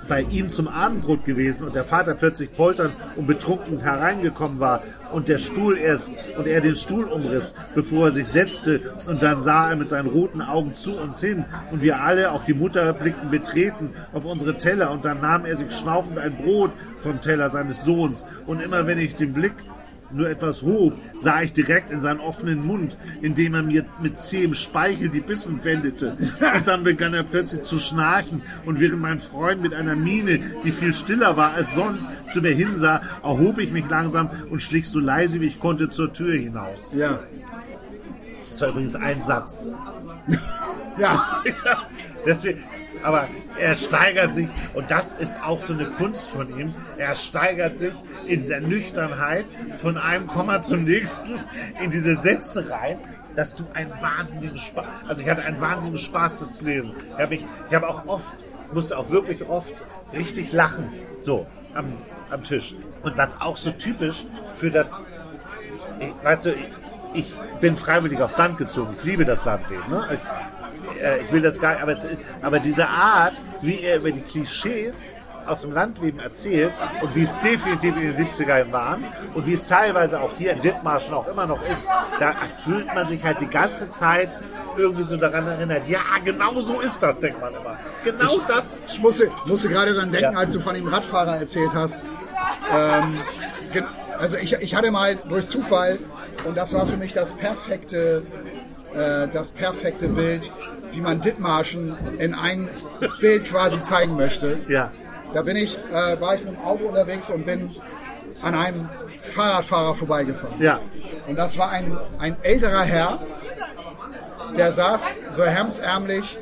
bei ihm zum Abendbrot gewesen und der Vater plötzlich polternd und betrunken hereingekommen war und der Stuhl erst und er den Stuhl umriss, bevor er sich setzte. Und dann sah er mit seinen roten Augen zu uns hin und wir alle, auch die Mutter, blickten betreten auf unsere Teller. Und dann nahm er sich schnaufend ein Brot vom Teller seines Sohns. Und immer wenn ich den Blick nur etwas hob, sah ich direkt in seinen offenen Mund, indem er mir mit zähem Speichel die Bissen wendete. Und dann begann er plötzlich zu schnarchen und während mein Freund mit einer Miene, die viel stiller war als sonst, zu mir hinsah, erhob ich mich langsam und schlich so leise wie ich konnte zur Tür hinaus. Ja. Das war übrigens ein Satz. Ja, Deswegen, aber er steigert sich, und das ist auch so eine Kunst von ihm, er steigert sich in dieser Nüchternheit von einem Komma zum nächsten in diese Sätze rein, dass du einen wahnsinnigen Spaß, also ich hatte einen wahnsinnigen Spaß, das zu lesen. Ich habe habe auch oft, musste auch wirklich oft richtig lachen, so am, am Tisch. Und was auch so typisch für das, ich, weißt du, ich, ich bin freiwillig aufs Land gezogen. Ich liebe das Landleben. Ne? Ich, äh, ich will das gar aber, es, aber diese Art, wie er über die Klischees aus dem Landleben erzählt und wie es definitiv in den 70ern waren und wie es teilweise auch hier in Dithmarschen auch immer noch ist, da fühlt man sich halt die ganze Zeit irgendwie so daran erinnert. Ja, genau so ist das, denkt man immer. Genau das. ich musste, musste gerade dann denken, Ja. als du von dem Radfahrer erzählt hast. Ähm, also ich, ich hatte mal durch Zufall, und das war für mich das perfekte, äh, das perfekte Bild, wie man Dithmarschen in ein Bild quasi zeigen möchte. Ja. Da bin ich, äh, war ich mit dem Auto unterwegs und bin an einem Fahrradfahrer vorbeigefahren. Ja. Und das war ein, ein älterer Herr, der saß so hemsärmlich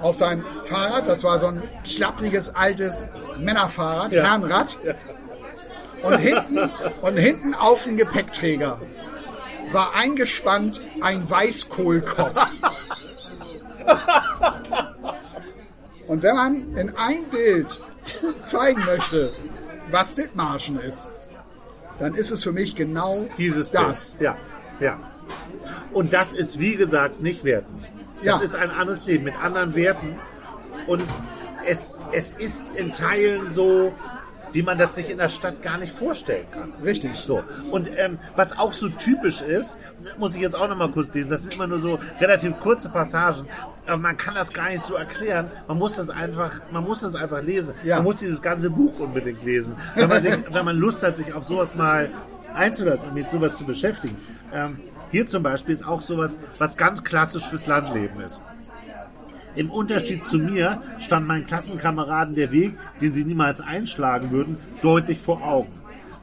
auf seinem Fahrrad. Das war so ein klappriges, altes Männerfahrrad, Ja. Herrenrad. Und hinten, und hinten auf dem Gepäckträger war eingespannt ein Weißkohlkopf. Und wenn man in ein Bild zeigen möchte, was Dithmarschen ist, dann ist es für mich genau Dieses das. Bild. Ja, ja. Und das ist, wie gesagt, nicht wertend. Das Ja. ist ein anderes Leben mit anderen Werten. Und es, es ist in Teilen so, wie man das sich in der Stadt gar nicht vorstellen kann. Richtig. So. Und ähm, was auch so typisch ist, muss ich jetzt auch noch mal kurz lesen, das sind immer nur so relativ kurze Passagen, aber man kann das gar nicht so erklären. Man muss das einfach, man muss das einfach lesen. Ja. Man muss dieses ganze Buch unbedingt lesen. Wenn man, sich, wenn man Lust hat, sich auf sowas mal einzulassen und mit sowas zu beschäftigen. Ähm, hier zum Beispiel ist auch sowas, was ganz klassisch fürs Landleben ist. Im Unterschied zu mir stand meinen Klassenkameraden der Weg, den sie niemals einschlagen würden, deutlich vor Augen.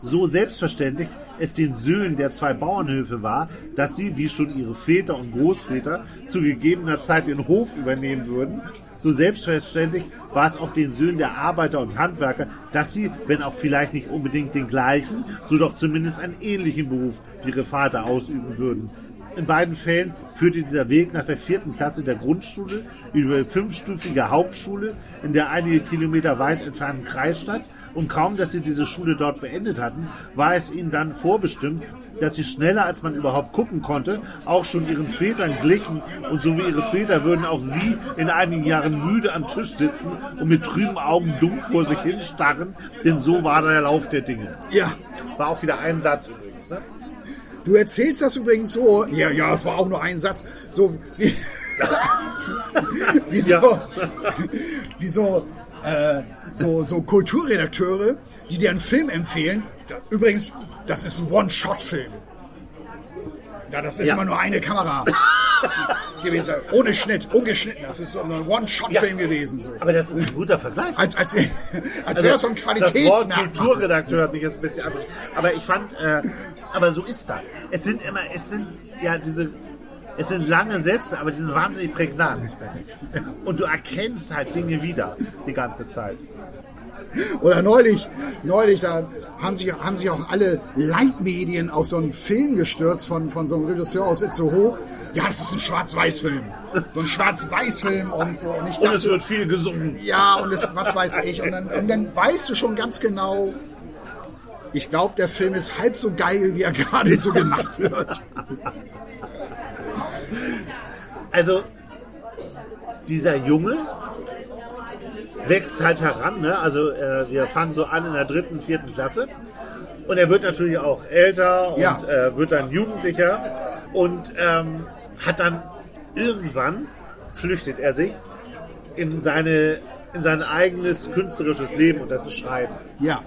So selbstverständlich es den Söhnen der zwei Bauernhöfe war, dass sie, wie schon ihre Väter und Großväter, zu gegebener Zeit den Hof übernehmen würden, so selbstverständlich war es auch den Söhnen der Arbeiter und Handwerker, dass sie, wenn auch vielleicht nicht unbedingt den gleichen, so doch zumindest einen ähnlichen Beruf wie ihre Vater ausüben würden. In beiden Fällen führte dieser Weg nach der vierten Klasse der Grundschule über die fünfstufige Hauptschule in der einige Kilometer weit entfernten Kreisstadt und kaum, dass sie diese Schule dort beendet hatten, war es ihnen dann vorbestimmt, dass sie schneller als man überhaupt gucken konnte, auch schon ihren Vätern glichen und so wie ihre Väter würden auch sie in einigen Jahren müde am Tisch sitzen und mit trüben Augen dumpf vor sich hinstarren, denn so war der Lauf der Dinge. Ja. War auch wieder ein Satz übrigens, ne? Du erzählst das übrigens so, ja, ja, es war auch nur ein Satz, so wie, wie so, Ja. wie so, äh, so, so Kulturredakteure, die dir einen Film empfehlen. Übrigens, das ist ein One-Shot-Film. Ja, das ist Ja. immer nur eine Kamera gewesen, ohne Schnitt, ungeschnitten. Das ist so ein One-Shot-Film gewesen. So. Aber das ist ein guter Vergleich. Als, als, als wäre das so ein Das Wort Qualitätsmerkmal. Kulturredakteur hat mich jetzt ein bisschen ab. Aber ich fand, äh, aber so ist das. Es sind immer, es sind ja diese, es sind lange Sätze, aber die sind wahnsinnig prägnant. Und du erkennst halt Dinge wieder die ganze Zeit. Oder neulich, neulich, da haben sich, haben sich auch alle Leitmedien auf so einen Film gestürzt von, von so einem Regisseur aus Itzehoe. Ja, das ist ein Schwarz-Weiß-Film. So ein Schwarz-Weiß-Film und so. Und ich Und es dachte, wird viel gesungen. ja, und es, was weiß ich. Und dann, und dann weißt du schon ganz genau, ich glaube, der Film ist halb so geil, wie er gerade so gemacht wird. Also, dieser Junge wächst halt heran. Ne? Also, äh, wir fangen so an in der dritten, vierten Klasse. Und er wird natürlich auch älter und Ja. äh, wird dann Jugendlicher und ähm, hat dann irgendwann flüchtet er sich in seine in sein eigenes künstlerisches Leben und das ist Schreiben. Ja,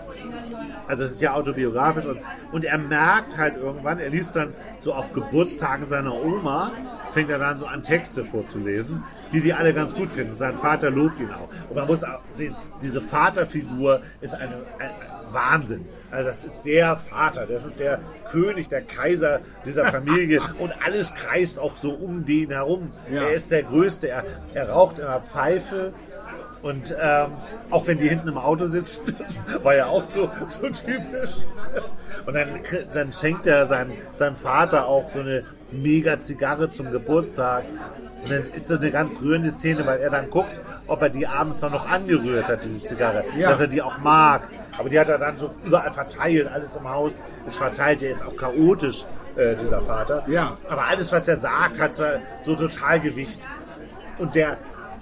Also es ist ja autobiografisch und, und er merkt halt irgendwann, er liest dann so auf Geburtstagen seiner Oma fängt er dann so an, Texte vorzulesen, die die alle ganz gut finden. Sein Vater lobt ihn auch. Und man muss auch sehen, diese Vaterfigur ist eine, ein Wahnsinn. Also das ist der Vater, das ist der König, der Kaiser dieser Familie und alles kreist auch so um den herum. Ja. Er ist der Größte, er, er raucht immer Pfeife, und ähm, auch wenn die hinten im Auto sitzen, das war ja auch so, so typisch. Und dann, dann schenkt er seinem, seinem Vater auch so eine mega Zigarre zum Geburtstag. Und dann ist so eine ganz rührende Szene, weil er dann guckt, ob er die abends dann noch angerührt hat, diese Zigarre. Ja. Dass er die auch mag. Aber die hat er dann so überall verteilt, alles im Haus ist verteilt. Der ist auch chaotisch, äh, dieser Vater. Ja. Aber alles, was er sagt, hat so, so total Gewicht. Und der,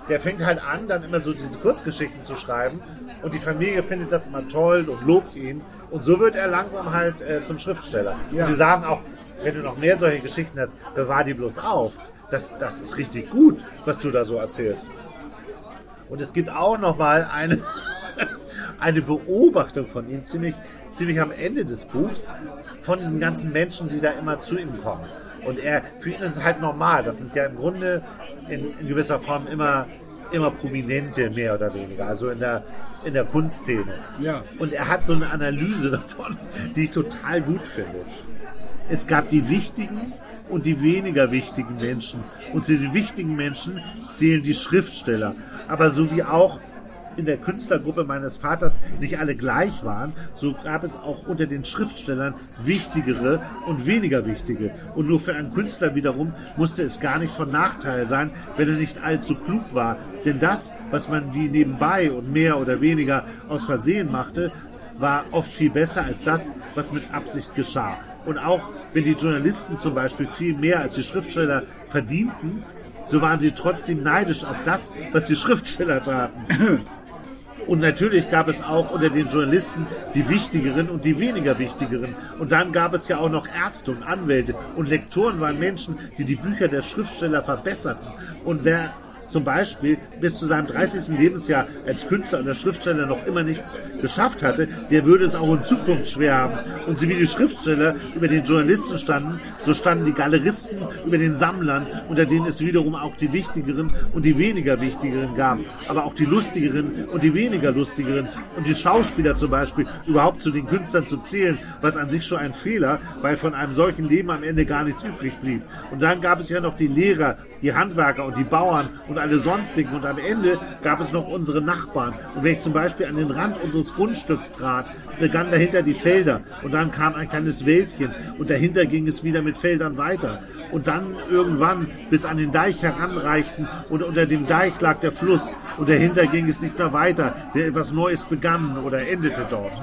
der fängt halt an, dann immer so diese Kurzgeschichten zu schreiben. Und die Familie findet das immer toll und lobt ihn. Und so wird er langsam halt äh, zum Schriftsteller. Ja. Und die sagen auch, wenn du noch mehr solche Geschichten hast, bewahr die bloß auf. Das, das ist richtig gut, was du da so erzählst. Und es gibt auch noch mal eine, eine Beobachtung von ihm, ziemlich, ziemlich am Ende des Buchs, von diesen ganzen Menschen, die da immer zu ihm kommen. Und er, für ihn ist es halt normal. Das sind ja im Grunde in, in gewisser Form immer, immer Prominente, mehr oder weniger. Also in der, in der Kunstszene. Ja. Und er hat so eine Analyse davon, die ich total gut finde. Es gab die wichtigen und die weniger wichtigen Menschen. Und zu den wichtigen Menschen zählen die Schriftsteller. Aber so wie auch in der Künstlergruppe meines Vaters nicht alle gleich waren, so gab es auch unter den Schriftstellern wichtigere und weniger wichtige. Und nur für einen Künstler wiederum musste es gar nicht von Nachteil sein, wenn er nicht allzu klug war. Denn das, was man wie nebenbei und mehr oder weniger aus Versehen machte, war oft viel besser als das, was mit Absicht geschah. Und auch wenn die Journalisten zum Beispiel viel mehr als die Schriftsteller verdienten, so waren sie trotzdem neidisch auf das, was die Schriftsteller taten. Und natürlich gab es auch unter den Journalisten die wichtigeren und die weniger wichtigeren. Und dann gab es ja auch noch Ärzte und Anwälte und Lektoren waren Menschen, die die Bücher der Schriftsteller verbesserten. Und wer zum Beispiel bis zu seinem 30. Lebensjahr als Künstler und als Schriftsteller noch immer nichts geschafft hatte, der würde es auch in Zukunft schwer haben. Und so wie die Schriftsteller über den Journalisten standen, so standen die Galeristen über den Sammlern, unter denen es wiederum auch die wichtigeren und die weniger wichtigeren gab. Aber auch die lustigeren und die weniger lustigeren. Und die Schauspieler zum Beispiel überhaupt zu den Künstlern zu zählen, was an sich schon ein Fehler, weil von einem solchen Leben am Ende gar nichts übrig blieb. Und dann gab es ja noch die Lehrer, die Handwerker und die Bauern und alle sonstigen. Und am Ende gab es noch unsere Nachbarn. Und wenn ich zum Beispiel an den Rand unseres Grundstücks trat, begannen dahinter die Felder. Und dann kam ein kleines Wäldchen. Und dahinter ging es wieder mit Feldern weiter. Und dann irgendwann bis an den Deich heranreichten. Und unter dem Deich lag der Fluss. Und dahinter ging es nicht mehr weiter. Der etwas Neues begann oder endete dort.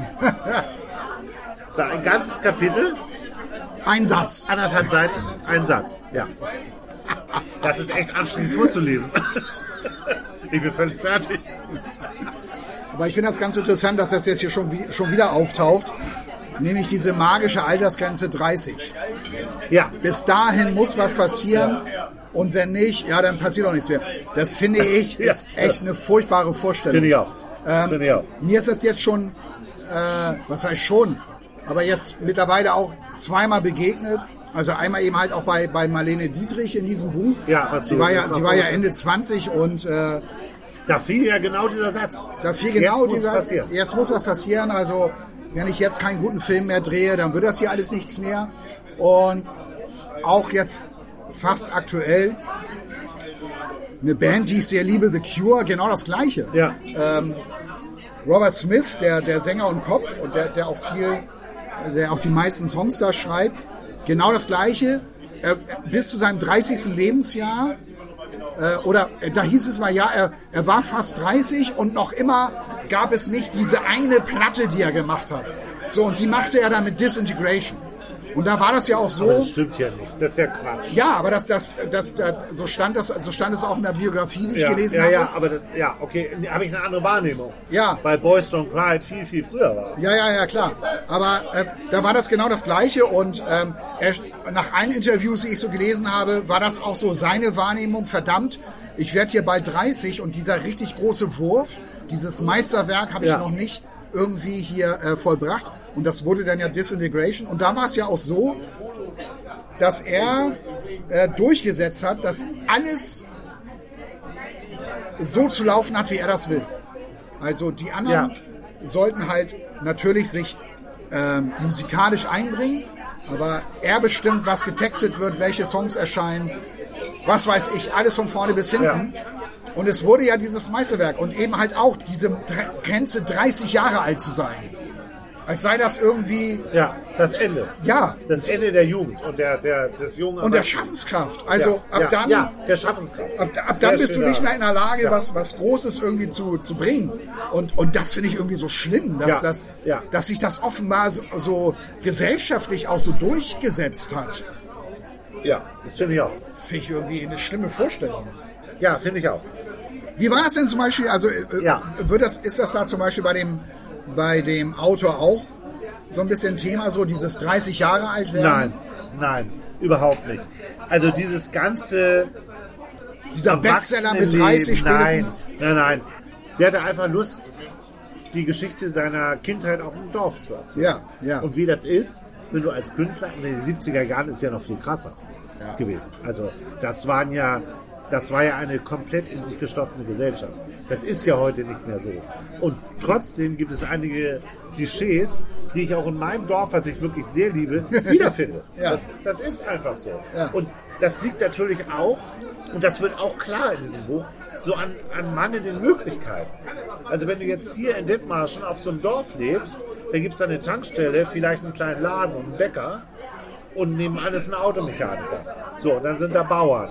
So, ein ganzes Kapitel Ein Satz. anderthalb Seiten, ein Satz. Ja. Das ist echt anstrengend vorzulesen. Ich bin völlig fertig. Aber ich finde das ganz interessant, dass das jetzt hier schon, wie- schon wieder auftaucht. Nämlich diese magische Altersgrenze 30. Ja, Bis dahin muss was passieren. Und wenn nicht, ja, dann passiert auch nichts mehr. Das finde ich ist Ja. echt eine furchtbare Vorstellung. finde ich auch. finde ich auch. Mir ist das jetzt schon, äh, was heißt schon, aber jetzt mittlerweile auch zweimal begegnet. Also einmal eben halt auch bei, bei Marlene Dietrich in diesem Buch. Ja, was sie war ja, sie war ja Ende 20 und äh, Da fiel ja genau dieser Satz. da fiel genau Jetzt dieser, passieren. jetzt muss was passieren. Also wenn ich jetzt keinen guten Film mehr drehe, dann wird das hier alles nichts mehr. Und auch jetzt fast aktuell eine Band, die ich sehr liebe, The Cure, genau das Gleiche. Ja, Robert Smith, der, der Sänger und Kopf und der, der auch viel, der auch die meisten Songs da schreibt, genau das Gleiche. Er, bis zu seinem 30. Lebensjahr, äh, oder äh, da hieß es mal, ja, er, er war fast 30 und noch immer gab es nicht diese eine Platte, die er gemacht hat. So, und die machte er dann mit Disintegration. Und da war das ja auch so. aber das stimmt ja nicht. Das ist ja Quatsch. Ja, aber das, das, das, das, so, stand das, so stand es auch in der Biografie, die ich ja, gelesen ja, hatte. ja, aber das, ja, okay, habe ich eine andere Wahrnehmung. Ja. Weil Boys Don't Cry viel, viel früher war. Ja, ja, ja, klar. Aber äh, da war das genau das Gleiche und ähm, er, nach allen Interviews, die ich so gelesen habe, war das auch so seine Wahrnehmung. Verdammt, ich werde hier bald 30 und dieser richtig große Wurf, dieses Meisterwerk habe ich Ja. noch nicht irgendwie hier äh, vollbracht. Und das wurde dann ja Disintegration. Und da war es ja auch so, dass er äh, durchgesetzt hat, dass alles so zu laufen hat, wie er das will. Also die anderen Ja. sollten halt natürlich sich ähm, musikalisch einbringen, aber er bestimmt, was getextet wird, welche Songs erscheinen, was weiß ich, alles von vorne bis hinten. Und es wurde ja dieses Meisterwerk und eben halt auch diese Grenze 30 Jahre alt zu sein. Als sei das irgendwie, Ja, das Ende. ja, Das Ende der Jugend und der, der, des jungen und der. Schaffenskraft. Also ja, ab ja, dann, Ja, der Schaffenskraft. ab, ab dann bist du nicht mehr in der Lage, Ja. was, was Großes irgendwie zu, zu bringen. Und, und das finde ich irgendwie so schlimm, dass, das, dass sich das offenbar so, so gesellschaftlich auch so durchgesetzt hat. Ja, das finde ich auch. Finde ich irgendwie eine schlimme Vorstellung. Ja, finde ich auch. Wie war das denn zum Beispiel? Also äh, Ja. wird das, ist das da zum Beispiel bei dem, bei dem Autor auch so ein bisschen Thema, so dieses 30 Jahre alt werden? Nein, nein, überhaupt nicht. Also dieses ganze Dieser Bestseller mit 30 Erwachsenenleben, spätestens. Nein, nein, nein. Der hatte einfach Lust, die Geschichte seiner Kindheit auf dem Dorf zu erzählen. Ja, ja. Und wie das ist, wenn du als Künstler, in den 70er Jahren ist ja noch viel krasser gewesen. Also das waren ja, das war ja eine komplett in sich geschlossene Gesellschaft. Das ist ja heute nicht mehr so. Und trotzdem gibt es einige Klischees, die ich auch in meinem Dorf, was ich wirklich sehr liebe, wiederfinde. Ja. das, das ist einfach so. Ja. Und das liegt natürlich auch, und das wird auch klar in diesem Buch, so an, an mangelnden Möglichkeiten. Also wenn du jetzt hier in Dithmarschen auf so einem Dorf lebst, da gibt es eine Tankstelle, vielleicht einen kleinen Laden und einen Bäcker und nebenan ist ein Automechaniker. So, und dann sind da Bauern.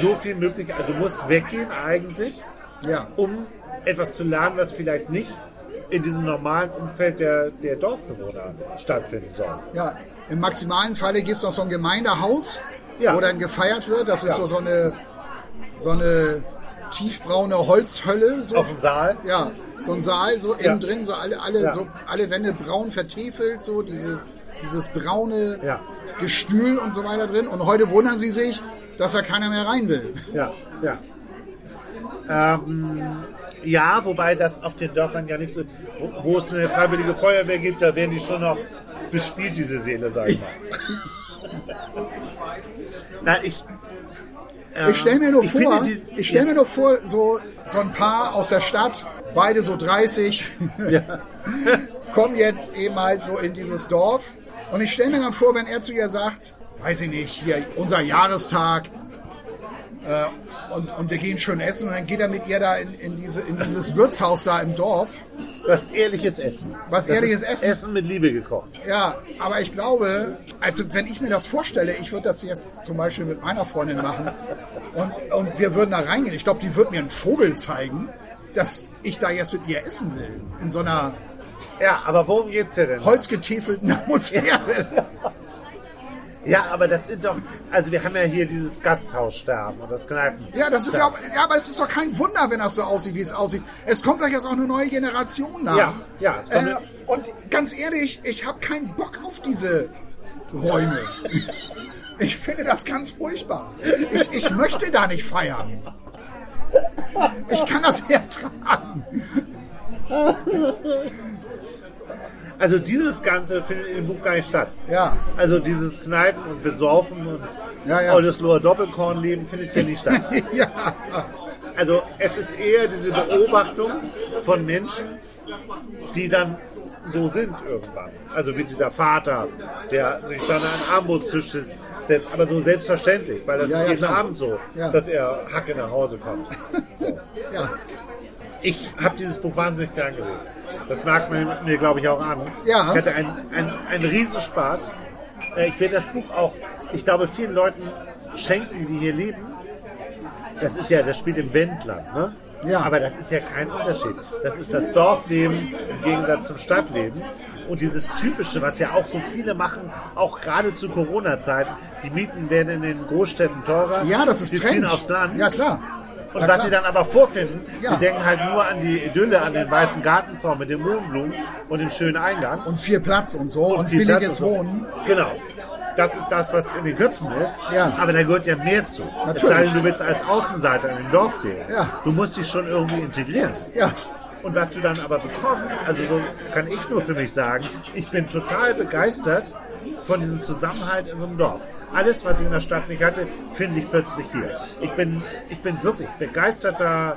So viel möglich, also du musst weggehen eigentlich, Ja. um etwas zu lernen, was vielleicht nicht in diesem normalen Umfeld der, der Dorfbewohner stattfinden soll. Ja, im maximalen Falle gibt es noch so ein Gemeindehaus, Ja. wo dann gefeiert wird. Das ist Ja. so, so eine so eine tiefbraune Holzhölle. So. Auf dem Saal. Ja, so ein Saal, so Ja. innen drin, so alle, alle, Ja. so alle Wände braun vertefelt, so diese, dieses braune Ja. Gestühl und so weiter drin. Und heute wundern sie sich, dass da keiner mehr rein will. Ja, ja. Ähm, ja, wobei das auf den Dörfern ja nicht so, wo, wo es eine freiwillige Feuerwehr gibt, da werden die schon noch bespielt, diese Seele, sag ich mal. Nein, ich. ähm, Ich stelle mir nur vor, die- ich mir nur vor, so, so ein Paar aus der Stadt, beide so 30, kommen jetzt eben halt so in dieses Dorf. Und ich stelle mir dann vor, wenn er zu ihr sagt, weiß ich nicht, hier unser Jahrestag, äh, und, und wir gehen schön essen und dann geht er mit ihr da in, in, diese, in dieses Wirtshaus da im Dorf. Was ehrliches Essen. Was Das ehrliches Essen. Essen mit Liebe gekocht. Ja, aber ich glaube, also wenn ich mir das vorstelle, ich würde das jetzt zum Beispiel mit meiner Freundin machen und, und wir würden da reingehen. Ich glaube, die wird mir einen Vogel zeigen, dass ich da jetzt mit ihr essen will. In so einer Ja, aber worum geht's hier denn? holzgetäfelten Atmosphäre. Ja, aber das sind doch, also wir haben ja hier dieses Gasthaussterben und das Kneipen. Ja, das ist ja, auch- ja, aber es ist doch kein Wunder, wenn das so aussieht, wie es aussieht. Es kommt gleich jetzt auch eine neue Generation nach. Ja, ja, es kommt äh, und ganz ehrlich, ich habe keinen Bock auf diese Räume. Ich finde das ganz furchtbar. Ich, ich möchte da nicht feiern. Ich kann das nicht ertragen. Also dieses Ganze findet im Buch gar nicht statt. Ja. Also dieses Kneipen und Besaufen und Ja, ja. Oldesloher Doppelkornleben findet hier nicht statt. Ja. Also es ist eher diese Beobachtung von Menschen, die dann so sind irgendwann. Also wie dieser Vater, der sich dann an einen Armbrusttisch setzt, aber so selbstverständlich, weil das Ja, ist jeden klar. Abend so, dass er Hacke nach Hause kommt. So. ja. Ich habe dieses Buch wahnsinnig gern gelesen. Das merkt man mir, glaube ich, auch an. Ja. Ich hatte einen, einen, einen Riesenspaß. Äh, Ich werde das Buch auch, ich glaube, vielen Leuten schenken, die hier leben. Das ist ja, das spielt im Wendland, ne? Ja. Aber das ist ja kein Unterschied. Das ist das Dorfleben im Gegensatz zum Stadtleben. Und dieses Typische, was ja auch so viele machen, auch gerade zu Corona-Zeiten, die Mieten werden in den Großstädten teurer. ja, das ist die Trend. ziehen aufs Land. Ja, klar. Und ja, was klar. sie dann aber vorfinden, Ja. die denken halt nur an die Idylle, an den weißen Gartenzaun mit den Mohnblumen und dem schönen Eingang. Und viel Platz und so und, viel billiges Platz und so. Wohnen. Genau. Das ist das, was in den Köpfen ist. Ja. Aber da gehört ja mehr zu. Es Natürlich. sei denn, du willst als Außenseiter in den Dorf gehen. Ja. Du musst dich schon irgendwie integrieren. Ja. Und was du dann aber bekommst, also so kann ich nur für mich sagen, ich bin total begeistert von diesem Zusammenhalt in so einem Dorf. Alles, was ich in der Stadt nicht hatte, finde ich plötzlich hier. Ich bin, ich bin wirklich begeisterter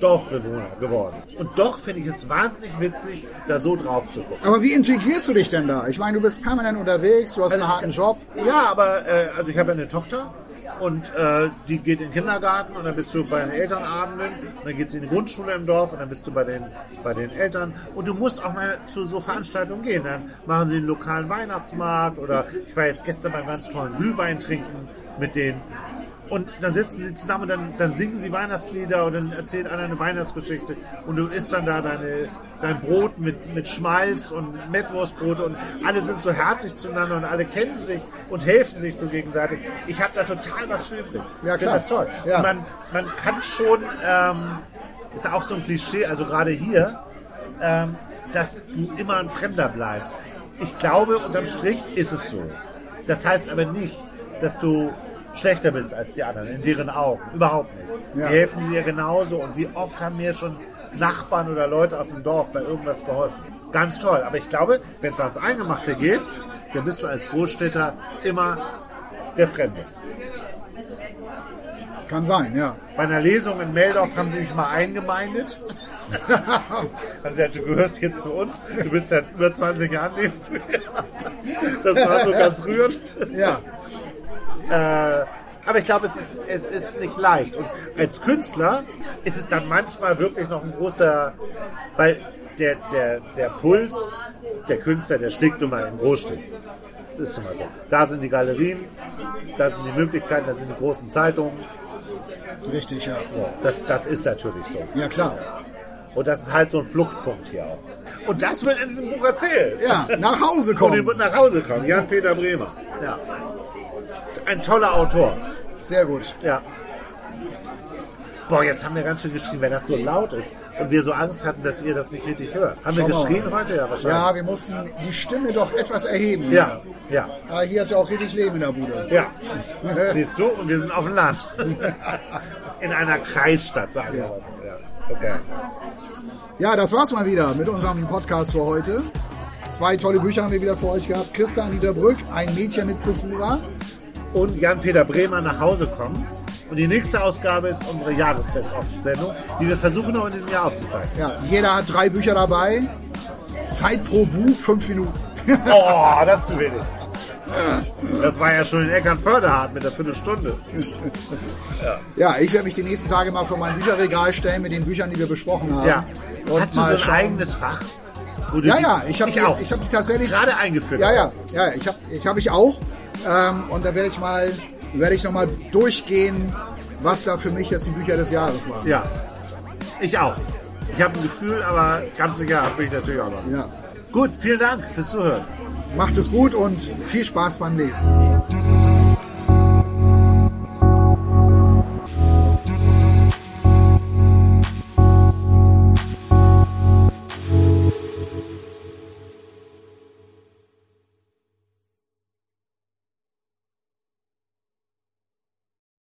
Dorfbewohner geworden. Und doch finde ich es wahnsinnig witzig, da so drauf zu gucken. Aber wie integrierst du dich denn da? Ich meine, du bist permanent unterwegs, du hast einen harten Job. Ja, aber äh, also ich habe eine Tochter und äh, die geht in den Kindergarten und dann bist du bei den Elternabenden und dann geht sie in die Grundschule im Dorf und dann bist du bei den, bei den Eltern und du musst auch mal zu so Veranstaltungen gehen. Dann machen sie einen lokalen Weihnachtsmarkt oder ich war jetzt gestern beim ganz tollen Glühwein trinken mit den und dann sitzen sie zusammen und dann, dann singen sie Weihnachtslieder und dann erzählt einer eine Weihnachtsgeschichte und du isst dann da deine, dein Brot mit, mit Schmalz und Mettwurstbrot und alle sind so herzlich zueinander und alle kennen sich und helfen sich so gegenseitig. Ich habe da total was für übrig. Ja, Ich finde klar. das toll. Ja. Und man, man kann schon, ähm, ist auch so ein Klischee, also gerade hier, ähm, dass du immer ein Fremder bleibst. Ich glaube, unterm Strich ist es so. Das heißt aber nicht, dass du schlechter bist als die anderen, in deren Augen. Überhaupt nicht. Ja. Die helfen dir genauso. Und wie oft haben mir schon Nachbarn oder Leute aus dem Dorf bei irgendwas geholfen. Ganz toll. Aber ich glaube, wenn es ans Eingemachte geht, dann bist du als Großstädter immer der Fremde. Kann sein, ja. Bei einer Lesung in Meldorf haben sie mich mal eingemeindet. Also, du gehörst jetzt zu uns. Du bist seit über 20 Jahren lebst du. Das war so ganz rührend. Ja, Äh, aber ich glaube, es ist, es ist nicht leicht. Und als Künstler ist es dann manchmal wirklich noch ein großer, weil der, der, der Puls der Künstler, der schlägt nun mal in Großstädten. Das ist nun mal so. Da sind die Galerien, da sind die Möglichkeiten, da sind die großen Zeitungen. richtig, ja. So, das, das ist natürlich so. Ja, klar. Und das ist halt so ein Fluchtpunkt hier auch. Und das wird in diesem Buch erzählt. Ja, nach Hause Und kommen. wird nach Hause kommen. Jan-Peter Bremer. Ja, Ein toller Autor. sehr gut. Ja. Boah, jetzt haben wir ganz schön geschrien, wenn das so laut ist und wir so Angst hatten, dass ihr das nicht richtig hört. Haben wir Schauen wir geschrien mal. heute? Ja, Ja, wahrscheinlich. wir mussten die Stimme doch etwas erheben. Ja, ja, Aber hier ist ja auch richtig Leben in der Bude. ja. Siehst du? Und wir sind auf dem Land. In einer Kreisstadt, sagen wir Ja. mal. Ja. Okay. Ja, das war's mal wieder mit unserem Podcast für heute. Zwei tolle Bücher haben wir wieder für euch gehabt. Christa Niederbrück, ein Mädchen mit Kultura. Und Jan-Peter Bremer nach Hause kommen. Und die nächste Ausgabe ist unsere Jahresbest-of-Sendung, die wir versuchen noch in diesem Jahr aufzuzeichnen. Ja, jeder hat drei Bücher dabei. Zeit pro Buch, fünf Minuten. Oh, das ist zu wenig. Das war ja schon in Eckernförde hart mit der Viertelstunde. Ja, ich werde mich die nächsten Tage mal vor mein Bücherregal stellen mit den Büchern, die wir besprochen haben. Ja. Hast du so ein schauen. eigenes Fach? Du Ja, ja, ich habe ich auch. ich hab die tatsächlich gerade eingeführt. Ja, ja, ja, ich habe ich, hab ich auch. Ähm, und da werde ich mal, werde ich noch mal durchgehen, was da für mich jetzt die Bücher des Jahres waren. Ja, ich auch. Ich habe ein Gefühl, aber ganz egal, bin ich natürlich auch noch. Ja. Gut, vielen Dank fürs Zuhören. Macht es gut und viel Spaß beim Lesen.